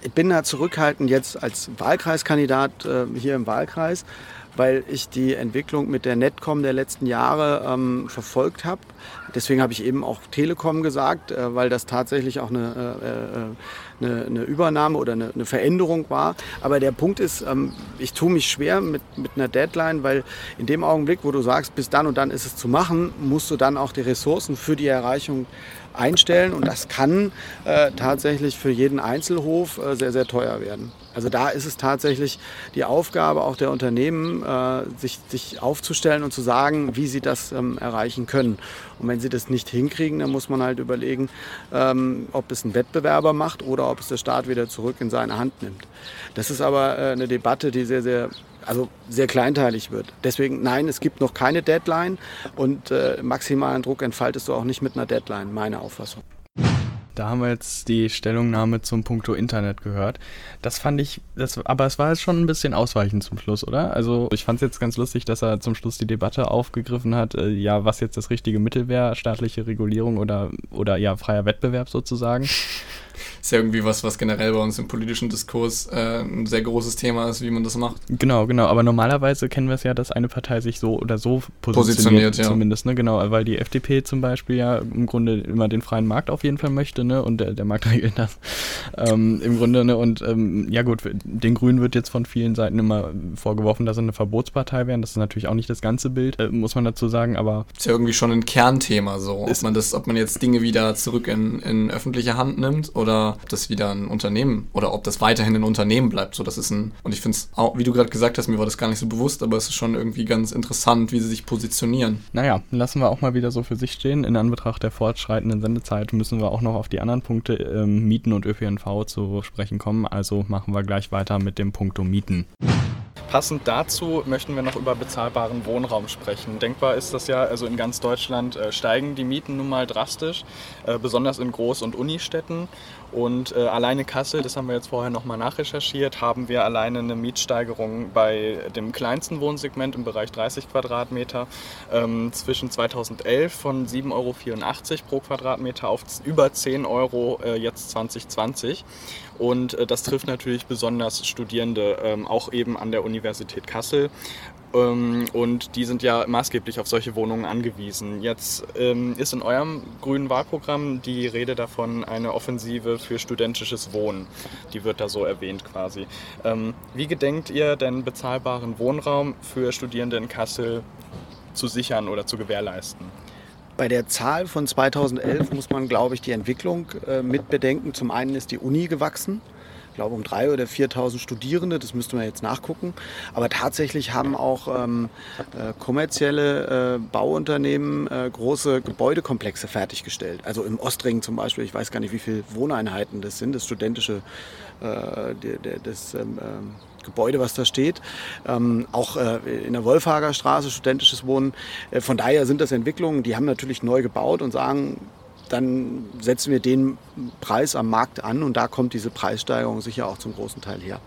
S6: Ich bin da zurückhaltend jetzt als Wahlkreiskandidat äh, hier im Wahlkreis, weil ich die Entwicklung mit der Netcom der letzten Jahre ähm, verfolgt habe. Deswegen habe ich eben auch Telekom gesagt, äh, weil das tatsächlich auch eine, äh, äh, eine, eine Übernahme oder eine, eine, Veränderung war. Aber der Punkt ist, ähm, ich tue mich schwer mit, mit einer Deadline, weil in dem Augenblick, wo du sagst, bis dann und dann ist es zu machen, musst du dann auch die Ressourcen für die Erreichung einstellen und das kann äh, tatsächlich für jeden Einzelhof äh, sehr, sehr teuer werden. Also da ist es tatsächlich die Aufgabe auch der Unternehmen, äh, sich, sich aufzustellen und zu sagen, wie sie das ähm, erreichen können. Und wenn sie das nicht hinkriegen, dann muss man halt überlegen, ähm, ob es ein Wettbewerber macht oder ob es der Staat wieder zurück in seine Hand nimmt. Das ist aber äh, eine Debatte, die sehr, sehr also sehr kleinteilig wird. Deswegen nein, es gibt noch keine Deadline und äh, maximalen Druck entfaltest du auch nicht mit einer Deadline, meine Auffassung.
S1: Da haben wir jetzt die Stellungnahme zum Punkto Internet gehört. Das fand ich, das, aber es war jetzt schon ein bisschen ausweichend zum Schluss, oder? Also ich fand es jetzt ganz lustig, dass er zum Schluss die Debatte aufgegriffen hat, äh, ja, was jetzt das richtige Mittel wäre, staatliche Regulierung oder, oder ja, freier Wettbewerb sozusagen
S3: ist ja irgendwie was, was generell bei uns im politischen Diskurs äh, ein sehr großes Thema ist, wie man das macht.
S1: Genau, genau. Aber normalerweise kennen wir es ja, dass eine Partei sich so oder so positioniert, positioniert ja. zumindest, ne? Genau, weil die FDP zum Beispiel ja im Grunde immer den freien Markt auf jeden Fall möchte, ne? Und der, der Markt regelt das. Ähm, Im Grunde, ne? Und ähm, ja gut, den Grünen wird jetzt von vielen Seiten immer vorgeworfen, dass sie eine Verbotspartei wären. Das ist natürlich auch nicht das ganze Bild, äh, muss man dazu sagen, aber.
S3: Ist ja irgendwie schon ein Kernthema so. Ob man das, ob man jetzt Dinge wieder zurück in, in öffentliche Hand nimmt oder ob das wieder ein Unternehmen oder ob das weiterhin ein Unternehmen bleibt. So, das ist ein, und ich finde es auch, wie du gerade gesagt hast, mir war das gar nicht so bewusst, aber es ist schon irgendwie ganz interessant, wie sie sich positionieren.
S1: Naja, lassen wir auch mal wieder so für sich stehen. In Anbetracht der fortschreitenden Sendezeit müssen wir auch noch auf die anderen Punkte ähm, Mieten und ÖPNV zu sprechen kommen. Also machen wir gleich weiter mit dem Punkt um Mieten.
S5: Passend dazu möchten wir noch über bezahlbaren Wohnraum sprechen. Denkbar ist das ja, also in ganz Deutschland äh, steigen die Mieten nun mal drastisch, äh, besonders in Groß- und Unistädten. Und äh, alleine Kassel, das haben wir jetzt vorher nochmal nachrecherchiert, haben wir alleine eine Mietsteigerung bei dem kleinsten Wohnsegment im Bereich 30 Quadratmeter ähm, zwischen 2011 von 7,84 Euro pro Quadratmeter auf über 10 Euro äh, jetzt 2020. Und äh, das trifft natürlich besonders Studierende, ähm, auch eben an der Universität Kassel. Ähm, und die sind ja maßgeblich auf solche Wohnungen angewiesen. Jetzt ähm, ist in eurem grünen Wahlprogramm die Rede davon eine Offensive für studentisches Wohnen. Die wird da so erwähnt quasi. Ähm, wie gedenkt ihr denn bezahlbaren Wohnraum für Studierende in Kassel zu sichern oder zu gewährleisten?
S6: Bei der Zahl von 2011 muss man, glaube ich, die Entwicklung äh, mit bedenken. Zum einen ist die Uni gewachsen. Ich glaube um 3.000 oder 4.000 Studierende, das müsste man jetzt nachgucken. Aber tatsächlich haben auch ähm, äh, kommerzielle äh, Bauunternehmen äh, große Gebäudekomplexe fertiggestellt. Also im Ostring zum Beispiel, ich weiß gar nicht, wie viele Wohneinheiten das sind, das studentische, äh, das ähm, ähm Gebäude, was da steht. Ähm, auch äh, in der Wolfhager Straße studentisches Wohnen. Äh, von daher sind das Entwicklungen, die haben natürlich neu gebaut und sagen, dann setzen wir den Preis am Markt an und da kommt diese Preissteigerung sicher auch zum großen Teil her.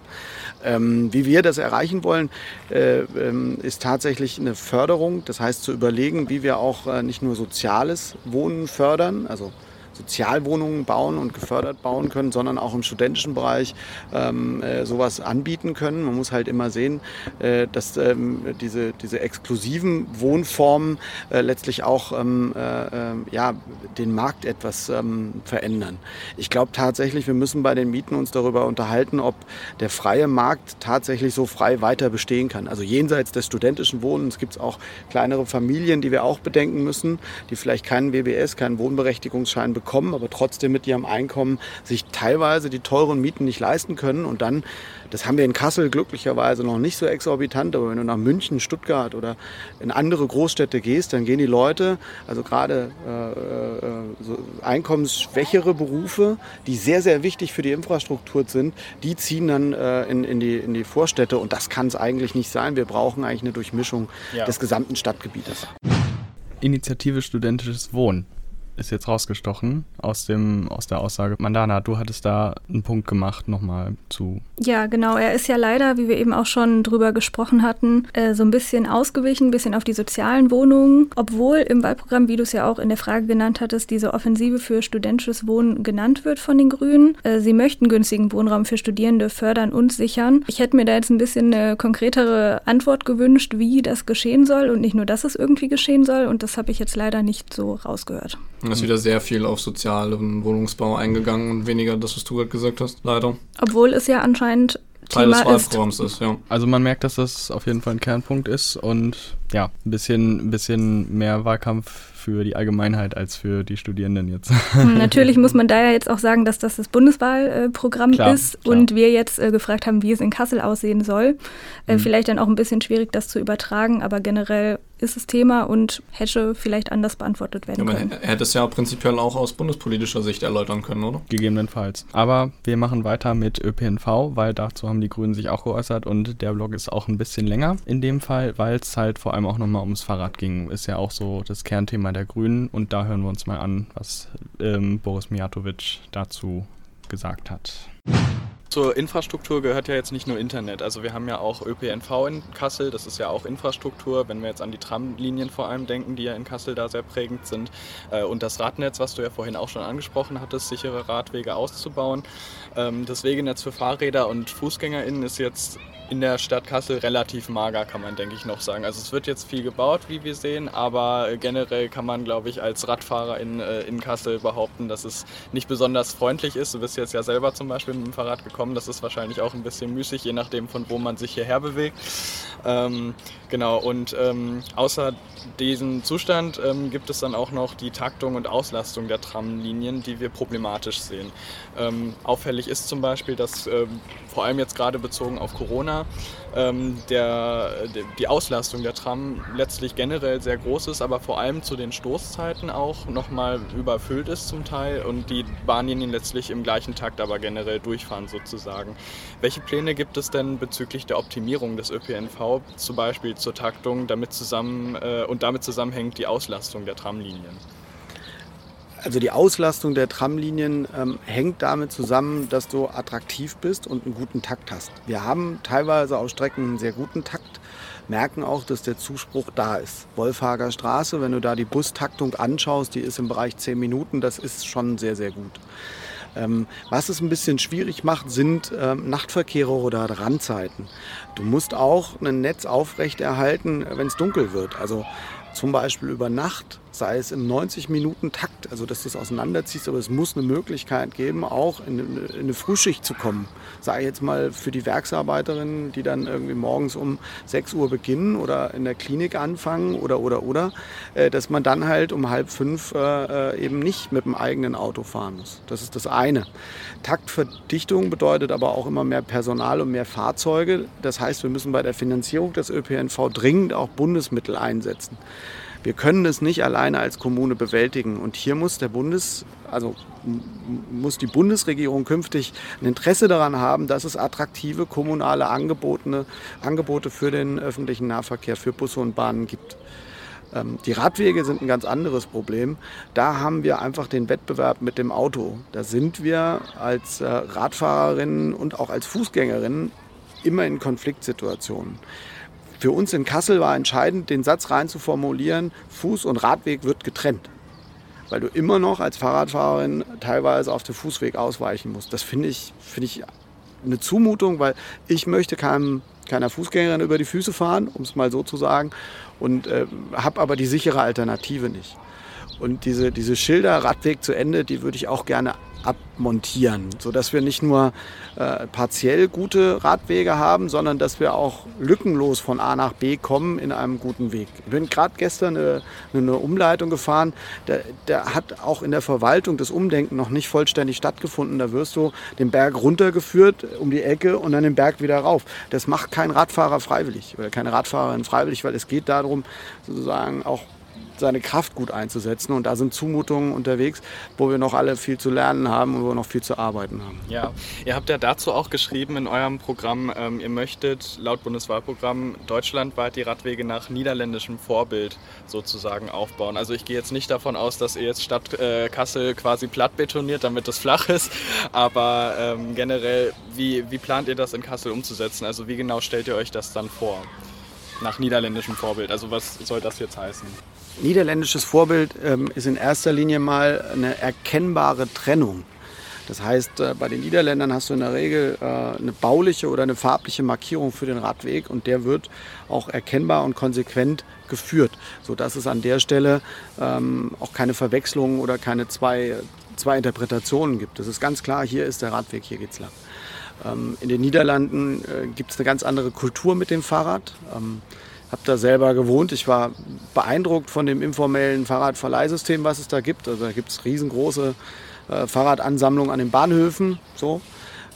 S6: Ähm, wie wir das erreichen wollen, äh, ähm, ist tatsächlich eine Förderung. Das heißt zu überlegen, wie wir auch äh, nicht nur soziales Wohnen fördern, also Sozialwohnungen bauen und gefördert bauen können, sondern auch im studentischen Bereich ähm, äh, sowas anbieten können. Man muss halt immer sehen, äh, dass ähm, diese, diese exklusiven Wohnformen äh, letztlich auch ähm, äh, äh, ja, den Markt etwas ähm, verändern. Ich glaube tatsächlich, wir müssen bei den Mieten uns darüber unterhalten, ob der freie Markt tatsächlich so frei weiter bestehen kann. Also jenseits des studentischen Wohnens gibt es auch kleinere Familien, die wir auch bedenken müssen, die vielleicht keinen WBS, keinen Wohnberechtigungsschein bekommen bekommen, aber trotzdem mit ihrem Einkommen sich teilweise die teuren Mieten nicht leisten können. Und dann, das haben wir in Kassel glücklicherweise noch nicht so exorbitant, aber wenn du nach München, Stuttgart oder in andere Großstädte gehst, dann gehen die Leute, also gerade äh, äh, so einkommensschwächere Berufe, die sehr, sehr wichtig für die Infrastruktur sind, die ziehen dann äh, in, in, die, in die Vorstädte. Und das kann es eigentlich nicht sein. Wir brauchen eigentlich eine Durchmischung ja. des gesamten Stadtgebietes.
S1: Initiative Studentisches Wohnen ist jetzt rausgestochen aus, dem, aus der Aussage. Mandana, du hattest da einen Punkt gemacht nochmal zu.
S2: Ja, genau. Er ist ja leider, wie wir eben auch schon drüber gesprochen hatten, äh, so ein bisschen ausgewichen, ein bisschen auf die sozialen Wohnungen. Obwohl im Wahlprogramm, wie du es ja auch in der Frage genannt hattest, diese Offensive für studentisches Wohnen genannt wird von den Grünen. Äh, sie möchten günstigen Wohnraum für Studierende fördern und sichern. Ich hätte mir da jetzt ein bisschen eine konkretere Antwort gewünscht, wie das geschehen soll und nicht nur, dass es irgendwie geschehen soll. Und das habe ich jetzt leider nicht so rausgehört.
S3: Da ist wieder sehr viel auf sozialen Wohnungsbau eingegangen und weniger das, was du gerade gesagt hast, leider.
S2: Obwohl es ja anscheinend
S3: Teil
S2: Thema
S3: des Wahlprogramms ist. ist, ja.
S1: Also man merkt, dass das auf jeden Fall ein Kernpunkt ist und ja, ein bisschen, ein bisschen mehr Wahlkampf für die Allgemeinheit als für die Studierenden jetzt.
S2: Hm, natürlich muss man da ja jetzt auch sagen, dass das das Bundeswahlprogramm klar, ist klar. und wir jetzt äh, gefragt haben, wie es in Kassel aussehen soll. Äh, mhm. Vielleicht dann auch ein bisschen schwierig, das zu übertragen, aber generell ist das Thema und hätte vielleicht anders beantwortet werden ja, können.
S3: Er hätte es ja prinzipiell auch aus bundespolitischer Sicht erläutern können, oder?
S1: Gegebenenfalls. Aber wir machen weiter mit ÖPNV, weil dazu haben die Grünen sich auch geäußert und der Blog ist auch ein bisschen länger in dem Fall, weil es halt vor allem auch nochmal ums Fahrrad ging. Ist ja auch so das Kernthema der Grünen und da hören wir uns mal an, was ähm, Boris Mijatovic dazu gesagt hat.
S5: Zur Infrastruktur gehört ja jetzt nicht nur Internet. Also wir haben ja auch ÖPNV in Kassel, das ist ja auch Infrastruktur, wenn wir jetzt an die Tramlinien vor allem denken, die ja in Kassel da sehr prägend sind. Äh, und das Radnetz, was du ja vorhin auch schon angesprochen hattest, sichere Radwege auszubauen. Ähm, das Wegenetz für Fahrräder und FußgängerInnen ist jetzt in der Stadt Kassel relativ mager, kann man denke ich noch sagen. Also es wird jetzt viel gebaut, wie wir sehen, aber generell kann man, glaube ich, als Radfahrer in, äh, in Kassel behaupten, dass es nicht besonders freundlich ist. Du bist jetzt ja selber zum Beispiel mit dem Fahrrad gekommen, das ist wahrscheinlich auch ein bisschen müßig, je nachdem von wo man sich hierher bewegt. Ähm, genau, und ähm, außer diesem Zustand ähm, gibt es dann auch noch die Taktung und Auslastung der Tramlinien, die wir problematisch sehen. Ähm, auffällig ist zum Beispiel, dass ähm, vor allem jetzt gerade bezogen auf Corona ähm, der, die Auslastung der Tram letztlich generell sehr groß ist, aber vor allem zu den Stoßzeiten auch nochmal überfüllt ist zum Teil und die Bahnlinien letztlich im gleichen Takt aber generell durchfahren sozusagen. Welche Pläne gibt es denn bezüglich der Optimierung des ÖPNV, zum Beispiel zur Taktung, damit zusammen äh, und damit zusammenhängt die Auslastung der Tramlinien?
S6: Also die Auslastung der Tramlinien ähm, hängt damit zusammen, dass du attraktiv bist und einen guten Takt hast. Wir haben teilweise auf Strecken einen sehr guten Takt, merken auch, dass der Zuspruch da ist. Wolfhager Straße, wenn du da die Bustaktung anschaust, die ist im Bereich 10 Minuten, das ist schon sehr, sehr gut. Ähm, was es ein bisschen schwierig macht, sind ähm, Nachtverkehre oder Randzeiten. Du musst auch ein Netz aufrechterhalten, wenn es dunkel wird. Also zum Beispiel über Nacht sei es im 90-Minuten-Takt, also dass du es auseinanderziehst, aber es muss eine Möglichkeit geben, auch in, in eine Frühschicht zu kommen. Sei jetzt mal für die Werksarbeiterinnen, die dann irgendwie morgens um 6 Uhr beginnen oder in der Klinik anfangen oder, oder, oder, äh, dass man dann halt um halb fünf äh, äh, eben nicht mit dem eigenen Auto fahren muss. Das ist das eine. Taktverdichtung bedeutet aber auch immer mehr Personal und mehr Fahrzeuge. Das heißt, wir müssen bei der Finanzierung des ÖPNV dringend auch Bundesmittel einsetzen. Wir können es nicht alleine als Kommune bewältigen. Und hier muss der Bundes, also muss die Bundesregierung künftig ein Interesse daran haben, dass es attraktive kommunale Angebote, Angebote für den öffentlichen Nahverkehr, für Busse und Bahnen gibt. Ähm, die Radwege sind ein ganz anderes Problem. Da haben wir einfach den Wettbewerb mit dem Auto. Da sind wir als äh, Radfahrerinnen und auch als Fußgängerinnen immer in Konfliktsituationen. Für uns in Kassel war entscheidend, den Satz rein zu formulieren, Fuß- und Radweg wird getrennt. Weil du immer noch als Fahrradfahrerin teilweise auf den Fußweg ausweichen musst. Das finde ich, find ich eine Zumutung, weil ich möchte keinem, keiner Fußgängerin über die Füße fahren, um es mal so zu sagen, und äh, habe aber die sichere Alternative nicht. Und diese, diese Schilder Radweg zu Ende, die würde ich auch gerne abmontieren, sodass wir nicht nur äh, partiell gute Radwege haben, sondern dass wir auch lückenlos von A nach B kommen in einem guten Weg. Ich bin gerade gestern eine, eine, Umleitung gefahren, der, der hat auch in der Verwaltung das Umdenken noch nicht vollständig stattgefunden. Da wirst du den Berg runtergeführt um die Ecke und dann den Berg wieder rauf. Das macht kein Radfahrer freiwillig oder keine Radfahrerin freiwillig, weil es geht darum, sozusagen auch seine Kraft gut einzusetzen. Und da sind Zumutungen unterwegs, wo wir noch alle viel zu lernen haben und wo wir noch viel zu arbeiten haben.
S5: Ja, ihr habt ja dazu auch geschrieben in eurem Programm, ähm, ihr möchtet laut Bundeswahlprogramm deutschlandweit die Radwege nach niederländischem Vorbild sozusagen aufbauen. Also ich gehe jetzt nicht davon aus, dass ihr jetzt statt äh, Kassel quasi platt betoniert, damit es flach ist, aber ähm, generell, wie, wie plant ihr das in Kassel umzusetzen? Also wie genau stellt ihr euch das dann vor? Nach niederländischem Vorbild. Also was soll das jetzt heißen?
S6: Niederländisches Vorbild ähm, ist in erster Linie mal eine erkennbare Trennung. Das heißt, äh, bei den Niederländern hast du in der Regel äh, eine bauliche oder eine farbliche Markierung für den Radweg und der wird auch erkennbar und konsequent geführt, sodass es an der Stelle ähm, auch keine Verwechslungen oder keine zwei, zwei Interpretationen gibt. Das ist ganz klar, hier ist der Radweg, hier geht's lang. Ähm, in den Niederlanden äh, gibt es eine ganz andere Kultur mit dem Fahrrad. Ähm, habe da selber gewohnt. Ich war beeindruckt von dem informellen Fahrradverleihsystem, was es da gibt. Also da gibt es riesengroße äh, Fahrradansammlungen an den Bahnhöfen. So.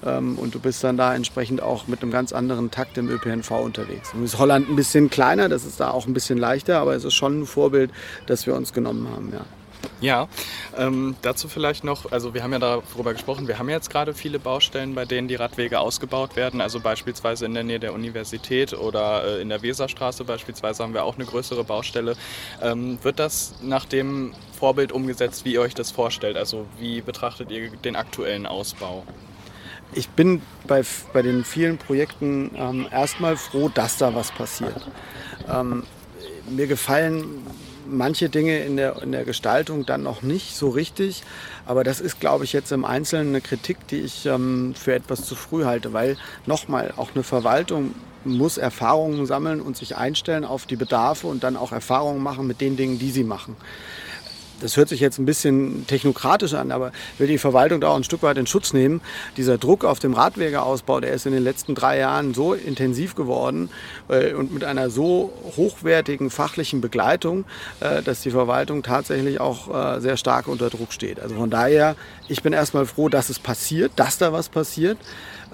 S6: Ähm, und du bist dann da entsprechend auch mit einem ganz anderen Takt im ÖPNV unterwegs. Und ist Holland ein bisschen kleiner, das ist da auch ein bisschen leichter, aber es ist schon ein Vorbild, das wir uns genommen haben. Ja.
S5: Ja, ähm, dazu vielleicht noch, also wir haben ja darüber gesprochen, wir haben jetzt gerade viele Baustellen, bei denen die Radwege ausgebaut werden, also beispielsweise in der Nähe der Universität oder äh, in der Weserstraße beispielsweise haben wir auch eine größere Baustelle. Ähm, wird das nach dem Vorbild umgesetzt, wie ihr euch das vorstellt? Also wie betrachtet ihr den aktuellen Ausbau?
S6: Ich bin bei, bei den vielen Projekten ähm, erstmal froh, dass da was passiert. Ähm, mir gefallen manche Dinge in der, in der Gestaltung dann noch nicht so richtig. Aber das ist, glaube ich, jetzt im Einzelnen eine Kritik, die ich ähm, für etwas zu früh halte, weil nochmal auch eine Verwaltung muss Erfahrungen sammeln und sich einstellen auf die Bedarfe und dann auch Erfahrungen machen mit den Dingen, die sie machen das hört sich jetzt ein bisschen technokratisch an, aber will die Verwaltung da auch ein Stück weit in Schutz nehmen. Dieser Druck auf dem Radwegeausbau, der ist in den letzten drei Jahren so intensiv geworden äh, und mit einer so hochwertigen fachlichen Begleitung, äh, dass die Verwaltung tatsächlich auch äh, sehr stark unter Druck steht. Also von daher, ich bin erstmal froh, dass es passiert, dass da was passiert.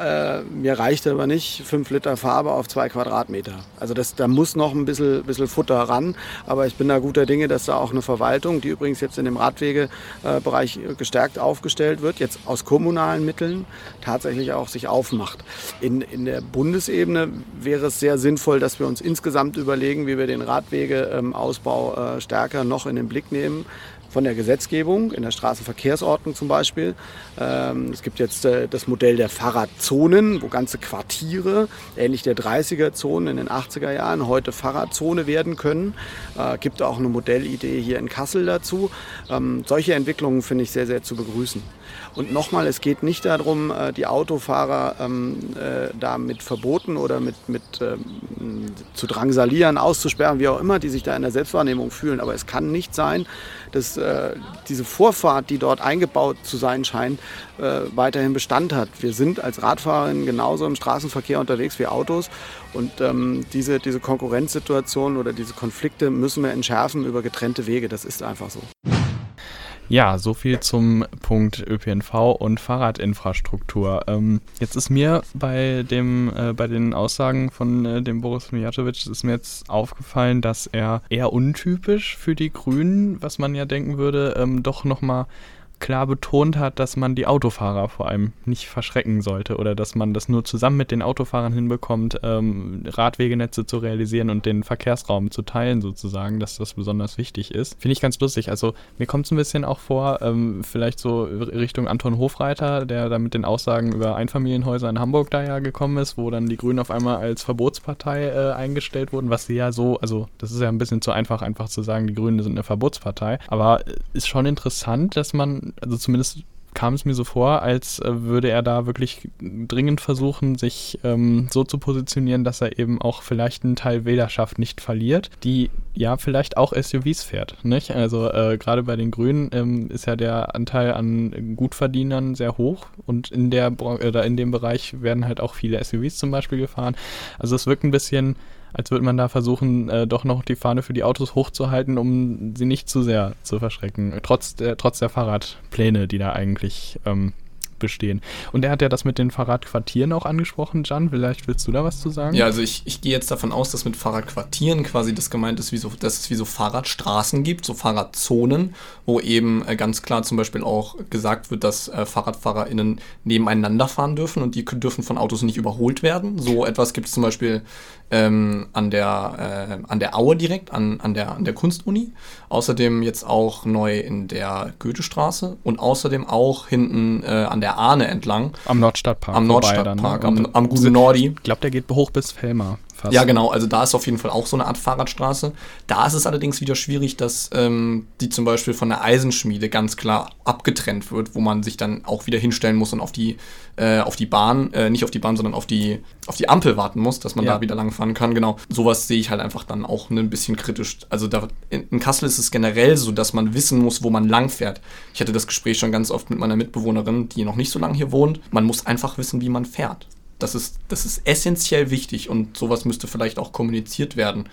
S6: Äh, mir reicht aber nicht fünf Liter Farbe auf zwei Quadratmeter. Also das, da muss noch ein bisschen, bisschen Futter ran. Aber ich bin da guter Dinge, dass da auch eine Verwaltung, die übrigens jetzt in dem Radwegebereich gestärkt aufgestellt wird, jetzt aus kommunalen Mitteln tatsächlich auch sich aufmacht. In, in der Bundesebene wäre es sehr sinnvoll, dass wir uns insgesamt überlegen, wie wir den Radwegeausbau äh, stärker noch in den Blick nehmen von der Gesetzgebung, in der Straßenverkehrsordnung zum Beispiel. Ähm, es gibt jetzt äh, das Modell der Fahrradzonen, wo ganze Quartiere, ähnlich der 30er-Zonen in den 80er Jahren, heute Fahrradzone werden können. Äh, gibt auch eine Modellidee hier in Kassel dazu. Ähm, solche Entwicklungen finde ich sehr, sehr zu begrüßen. Und nochmal, es geht nicht darum, äh, die Autofahrer ähm, äh, da mit Verboten oder mit, mit ähm, zu drangsalieren, auszusperren, wie auch immer, die sich da in der Selbstwahrnehmung fühlen. Aber es kann nicht sein, dass äh, diese Vorfahrt, die dort eingebaut zu sein scheint, äh, weiterhin Bestand hat. Wir sind als Radfahrerinnen genauso im Straßenverkehr unterwegs wie Autos und ähm, diese, diese Konkurrenzsituation oder diese Konflikte müssen wir entschärfen über getrennte Wege. Das ist einfach so.
S1: Ja, so viel zum Punkt ÖPNV und Fahrradinfrastruktur. Ähm, jetzt ist mir bei dem, äh, bei den Aussagen von äh, dem Boris Mijatovic ist mir jetzt aufgefallen, dass er eher untypisch für die Grünen, was man ja denken würde, ähm, doch nochmal klar betont hat, dass man die Autofahrer vor allem nicht verschrecken sollte oder dass man das nur zusammen mit den Autofahrern hinbekommt, ähm, Radwegenetze zu realisieren und den Verkehrsraum zu teilen sozusagen, dass das besonders wichtig ist. Finde ich ganz lustig. Also mir kommt es ein bisschen auch vor, ähm, vielleicht so Richtung Anton Hofreiter, der da mit den Aussagen über Einfamilienhäuser in Hamburg da ja gekommen ist, wo dann die Grünen auf einmal als Verbotspartei äh, eingestellt wurden, was sie ja so, also das ist ja ein bisschen zu einfach, einfach zu sagen, die Grünen sind eine Verbotspartei. Aber äh, ist schon interessant, dass man also zumindest kam es mir so vor, als äh, würde er da wirklich dringend versuchen, sich ähm, so zu positionieren, dass er eben auch vielleicht einen Teil Wählerschaft nicht verliert, die ja vielleicht auch SUVs fährt. Nicht? Also äh, gerade bei den Grünen ähm, ist ja der Anteil an Gutverdienern sehr hoch und in der oder in dem Bereich werden halt auch viele SUVs zum Beispiel gefahren. Also es wirkt ein bisschen als würde man da versuchen, äh, doch noch die Fahne für die Autos hochzuhalten, um sie nicht zu sehr zu verschrecken. Trotz der, trotz der Fahrradpläne, die da eigentlich ähm, bestehen. Und er hat ja das mit den Fahrradquartieren auch angesprochen, Jan. Vielleicht willst du da was zu sagen?
S3: Ja, also ich, ich gehe jetzt davon aus, dass mit Fahrradquartieren quasi das gemeint ist, wie so, dass es wie so Fahrradstraßen gibt, so Fahrradzonen, wo eben äh, ganz klar zum Beispiel auch gesagt wird, dass äh, FahrradfahrerInnen nebeneinander fahren dürfen und die dürfen von Autos nicht überholt werden. So etwas gibt es zum Beispiel ähm, an, der, äh, an der Aue direkt, an, an, der, an der Kunstuni. Außerdem jetzt auch neu in der Goethestraße und außerdem auch hinten äh, an der Ahne entlang.
S1: Am Nordstadtpark.
S3: Am Nordstadtpark, dann, ne? am, am Guten Nordi.
S1: Ich glaube, der geht hoch bis Fellmar.
S3: Fast. Ja, genau. Also da ist auf jeden Fall auch so eine Art Fahrradstraße. Da ist es allerdings wieder schwierig, dass ähm, die zum Beispiel von der Eisenschmiede ganz klar abgetrennt wird, wo man sich dann auch wieder hinstellen muss und auf die, äh, auf die Bahn, äh, nicht auf die Bahn, sondern auf die, auf die Ampel warten muss, dass man ja. da wieder langfahren kann. Genau. Sowas sehe ich halt einfach dann auch ein bisschen kritisch. Also da, in, in Kassel ist es generell so, dass man wissen muss, wo man langfährt. Ich hatte das Gespräch schon ganz oft mit meiner Mitbewohnerin, die noch nicht so lange hier wohnt. Man muss einfach wissen, wie man fährt. Das ist, das ist essentiell wichtig und sowas müsste vielleicht auch kommuniziert werden,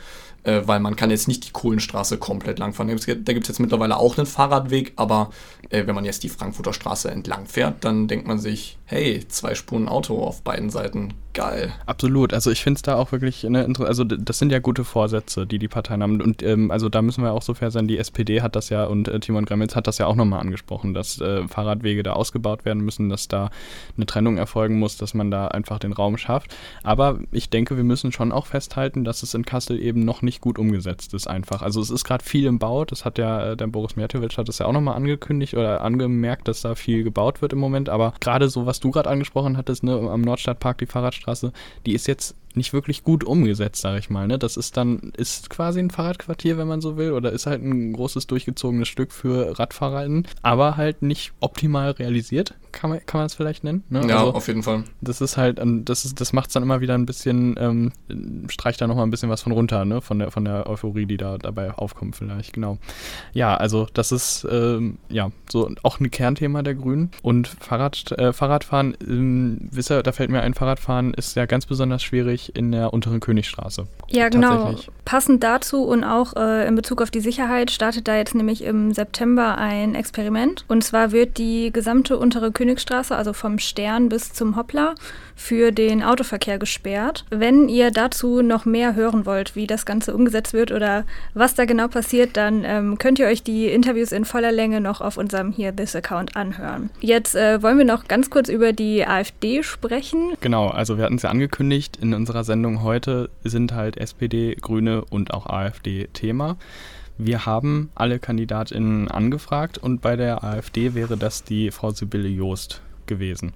S3: äh, weil man kann jetzt nicht die Kohlenstraße komplett langfahren. Da gibt es jetzt mittlerweile auch einen Fahrradweg, aber äh, wenn man jetzt die Frankfurter Straße entlang fährt, dann denkt man sich, hey, zwei Spuren Auto auf beiden Seiten, geil.
S1: Absolut, also ich finde es da auch wirklich, eine, also das sind ja gute Vorsätze, die die Parteien haben und ähm, also da müssen wir auch so fair sein, die SPD hat das ja und äh, Timon Gremitz hat das ja auch nochmal angesprochen, dass äh, Fahrradwege da ausgebaut werden müssen, dass da eine Trennung erfolgen muss, dass man da einfach den Raum schafft, aber ich denke, wir müssen schon auch festhalten, dass es in Kassel eben noch nicht gut umgesetzt ist einfach, also es ist gerade viel im Bau, das hat ja, äh, der Boris Mertowitsch hat das ja auch nochmal angekündigt oder angemerkt, dass da viel gebaut wird im Moment, aber gerade so, was du gerade angesprochen hattest, ne, am Nordstadtpark, die Fahrradstraße, Straße, die ist jetzt nicht wirklich gut umgesetzt, sage ich mal. Ne? Das ist dann, ist quasi ein Fahrradquartier, wenn man so will, oder ist halt ein großes durchgezogenes Stück für RadfahrerInnen, aber halt nicht optimal realisiert, kann man, kann man es vielleicht nennen. Ne?
S3: Ja, also, auf jeden Fall.
S1: Das ist halt, ähm, das ist, das macht es dann immer wieder ein bisschen, ähm, streicht da nochmal ein bisschen was von runter, ne? Von der, von der Euphorie, die da dabei aufkommt, vielleicht, genau. Ja, also das ist ähm, ja so auch ein Kernthema der Grünen. Und Fahrrad, äh, Fahrradfahren, ähm, wisst ihr, da fällt mir ein, Fahrradfahren ist ja ganz besonders schwierig in der unteren Königstraße.
S2: Ja, genau. Passend dazu und auch äh, in Bezug auf die Sicherheit startet da jetzt nämlich im September ein Experiment. Und zwar wird die gesamte untere Königstraße, also vom Stern bis zum Hoppler, für den Autoverkehr gesperrt. Wenn ihr dazu noch mehr hören wollt, wie das Ganze umgesetzt wird oder was da genau passiert, dann ähm, könnt ihr euch die Interviews in voller Länge noch auf unserem Here This Account anhören. Jetzt äh, wollen wir noch ganz kurz über die AfD sprechen.
S1: Genau, also wir hatten es ja angekündigt, in unserer Sendung heute sind halt SPD, Grüne und auch AfD Thema. Wir haben alle KandidatInnen angefragt und bei der AfD wäre das die Frau Sibylle Joost gewesen.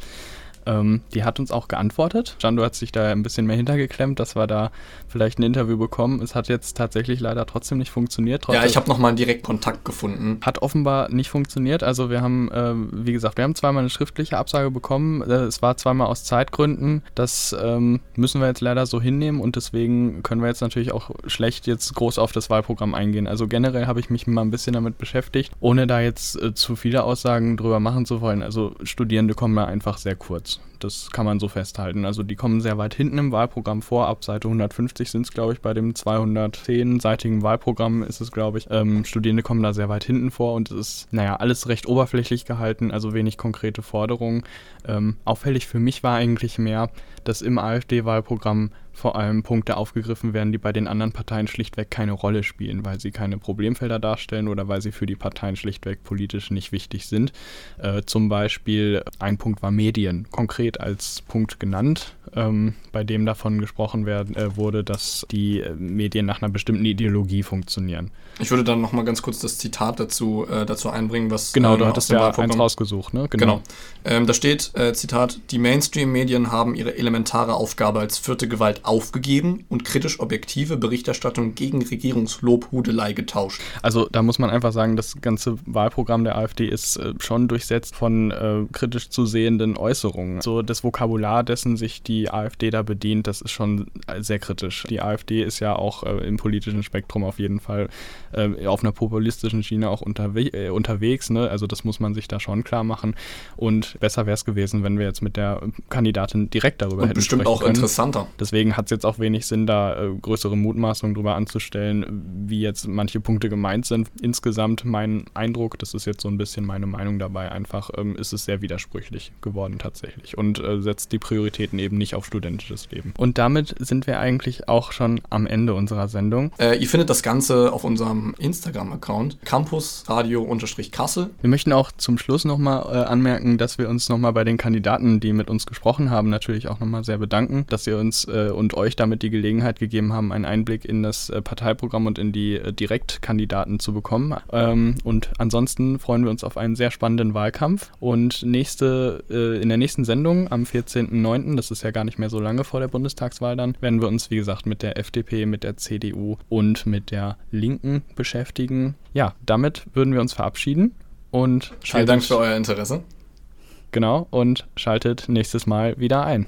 S1: Ähm, die hat uns auch geantwortet. Jan, du hast dich da ein bisschen mehr hintergeklemmt, dass wir da vielleicht ein Interview bekommen. Es hat jetzt tatsächlich leider trotzdem nicht funktioniert.
S3: ja, ich habe nochmal direkt Kontakt gefunden.
S1: Hat offenbar nicht funktioniert. Also wir haben, äh, wie gesagt, wir haben zweimal eine schriftliche Absage bekommen. Äh, es war zweimal aus Zeitgründen. Das ähm, müssen wir jetzt leider so hinnehmen und deswegen können wir jetzt natürlich auch schlecht jetzt groß auf das Wahlprogramm eingehen. Also generell habe ich mich mal ein bisschen damit beschäftigt, ohne da jetzt äh, zu viele Aussagen drüber machen zu wollen. Also Studierende kommen da einfach sehr kurz. Jones. Das kann man so festhalten. Also die kommen sehr weit hinten im Wahlprogramm vor. Ab Seite 150 sind es, glaube ich, bei dem 210-seitigen Wahlprogramm ist es, glaube ich. Ähm, Studierende kommen da sehr weit hinten vor und es ist, naja, alles recht oberflächlich gehalten, also wenig konkrete Forderungen. Ähm, auffällig für mich war eigentlich mehr, dass im AfD-Wahlprogramm vor allem Punkte aufgegriffen werden, die bei den anderen Parteien schlichtweg keine Rolle spielen, weil sie keine Problemfelder darstellen oder weil sie für die Parteien schlichtweg politisch nicht wichtig sind. Äh, zum Beispiel ein Punkt war Medien, konkret als Punkt genannt, ähm, bei dem davon gesprochen werden, äh, wurde, dass die äh, Medien nach einer bestimmten Ideologie funktionieren.
S3: Ich würde dann nochmal ganz kurz das Zitat dazu, äh, dazu einbringen, was.
S1: Genau, ähm, du hattest ja eins rausgesucht, ne?
S3: Genau. genau. Ähm, da steht, äh, Zitat, die Mainstream-Medien haben ihre elementare Aufgabe als vierte Gewalt aufgegeben und kritisch objektive Berichterstattung gegen Regierungslobhudelei getauscht.
S1: Also da muss man einfach sagen, das ganze Wahlprogramm der AfD ist äh, schon durchsetzt von äh, kritisch zu sehenden Äußerungen. So das Vokabular, dessen sich die AfD da bedient, das ist schon sehr kritisch. Die AfD ist ja auch äh, im politischen Spektrum auf jeden Fall äh, auf einer populistischen Schiene auch unterwe äh, unterwegs. Ne? Also das muss man sich da schon klar machen. Und besser wäre es gewesen, wenn wir jetzt mit der Kandidatin direkt darüber und hätten
S3: bestimmt auch
S1: können.
S3: interessanter.
S1: Deswegen deswegen hat es jetzt auch wenig Sinn, da äh, größere Mutmaßungen drüber anzustellen, wie jetzt manche Punkte gemeint sind. Insgesamt mein Eindruck, das ist jetzt so ein bisschen meine Meinung dabei, einfach ähm, ist es sehr widersprüchlich geworden tatsächlich und äh, setzt die Prioritäten eben nicht auf studentisches Leben. Und damit sind wir eigentlich auch schon am Ende unserer Sendung.
S3: Äh, ihr findet das Ganze auf unserem Instagram-Account campusradio-kassel.
S1: Wir möchten auch zum Schluss nochmal äh, anmerken, dass wir uns nochmal bei den Kandidaten, die mit uns gesprochen haben, natürlich auch nochmal sehr bedanken, dass sie uns äh, und euch damit die Gelegenheit gegeben haben, einen Einblick in das äh, Parteiprogramm und in die äh, Direktkandidaten zu bekommen. Ähm, und ansonsten freuen wir uns auf einen sehr spannenden Wahlkampf. Und nächste, äh, in der nächsten Sendung am 14.09., das ist ja gar nicht mehr so lange vor der Bundestagswahl dann, werden wir uns, wie gesagt, mit der FDP, mit der CDU und mit der Linken beschäftigen. Ja, damit würden wir uns verabschieden und
S3: Vielen Dank für euer Interesse.
S1: Genau, und schaltet nächstes Mal wieder ein.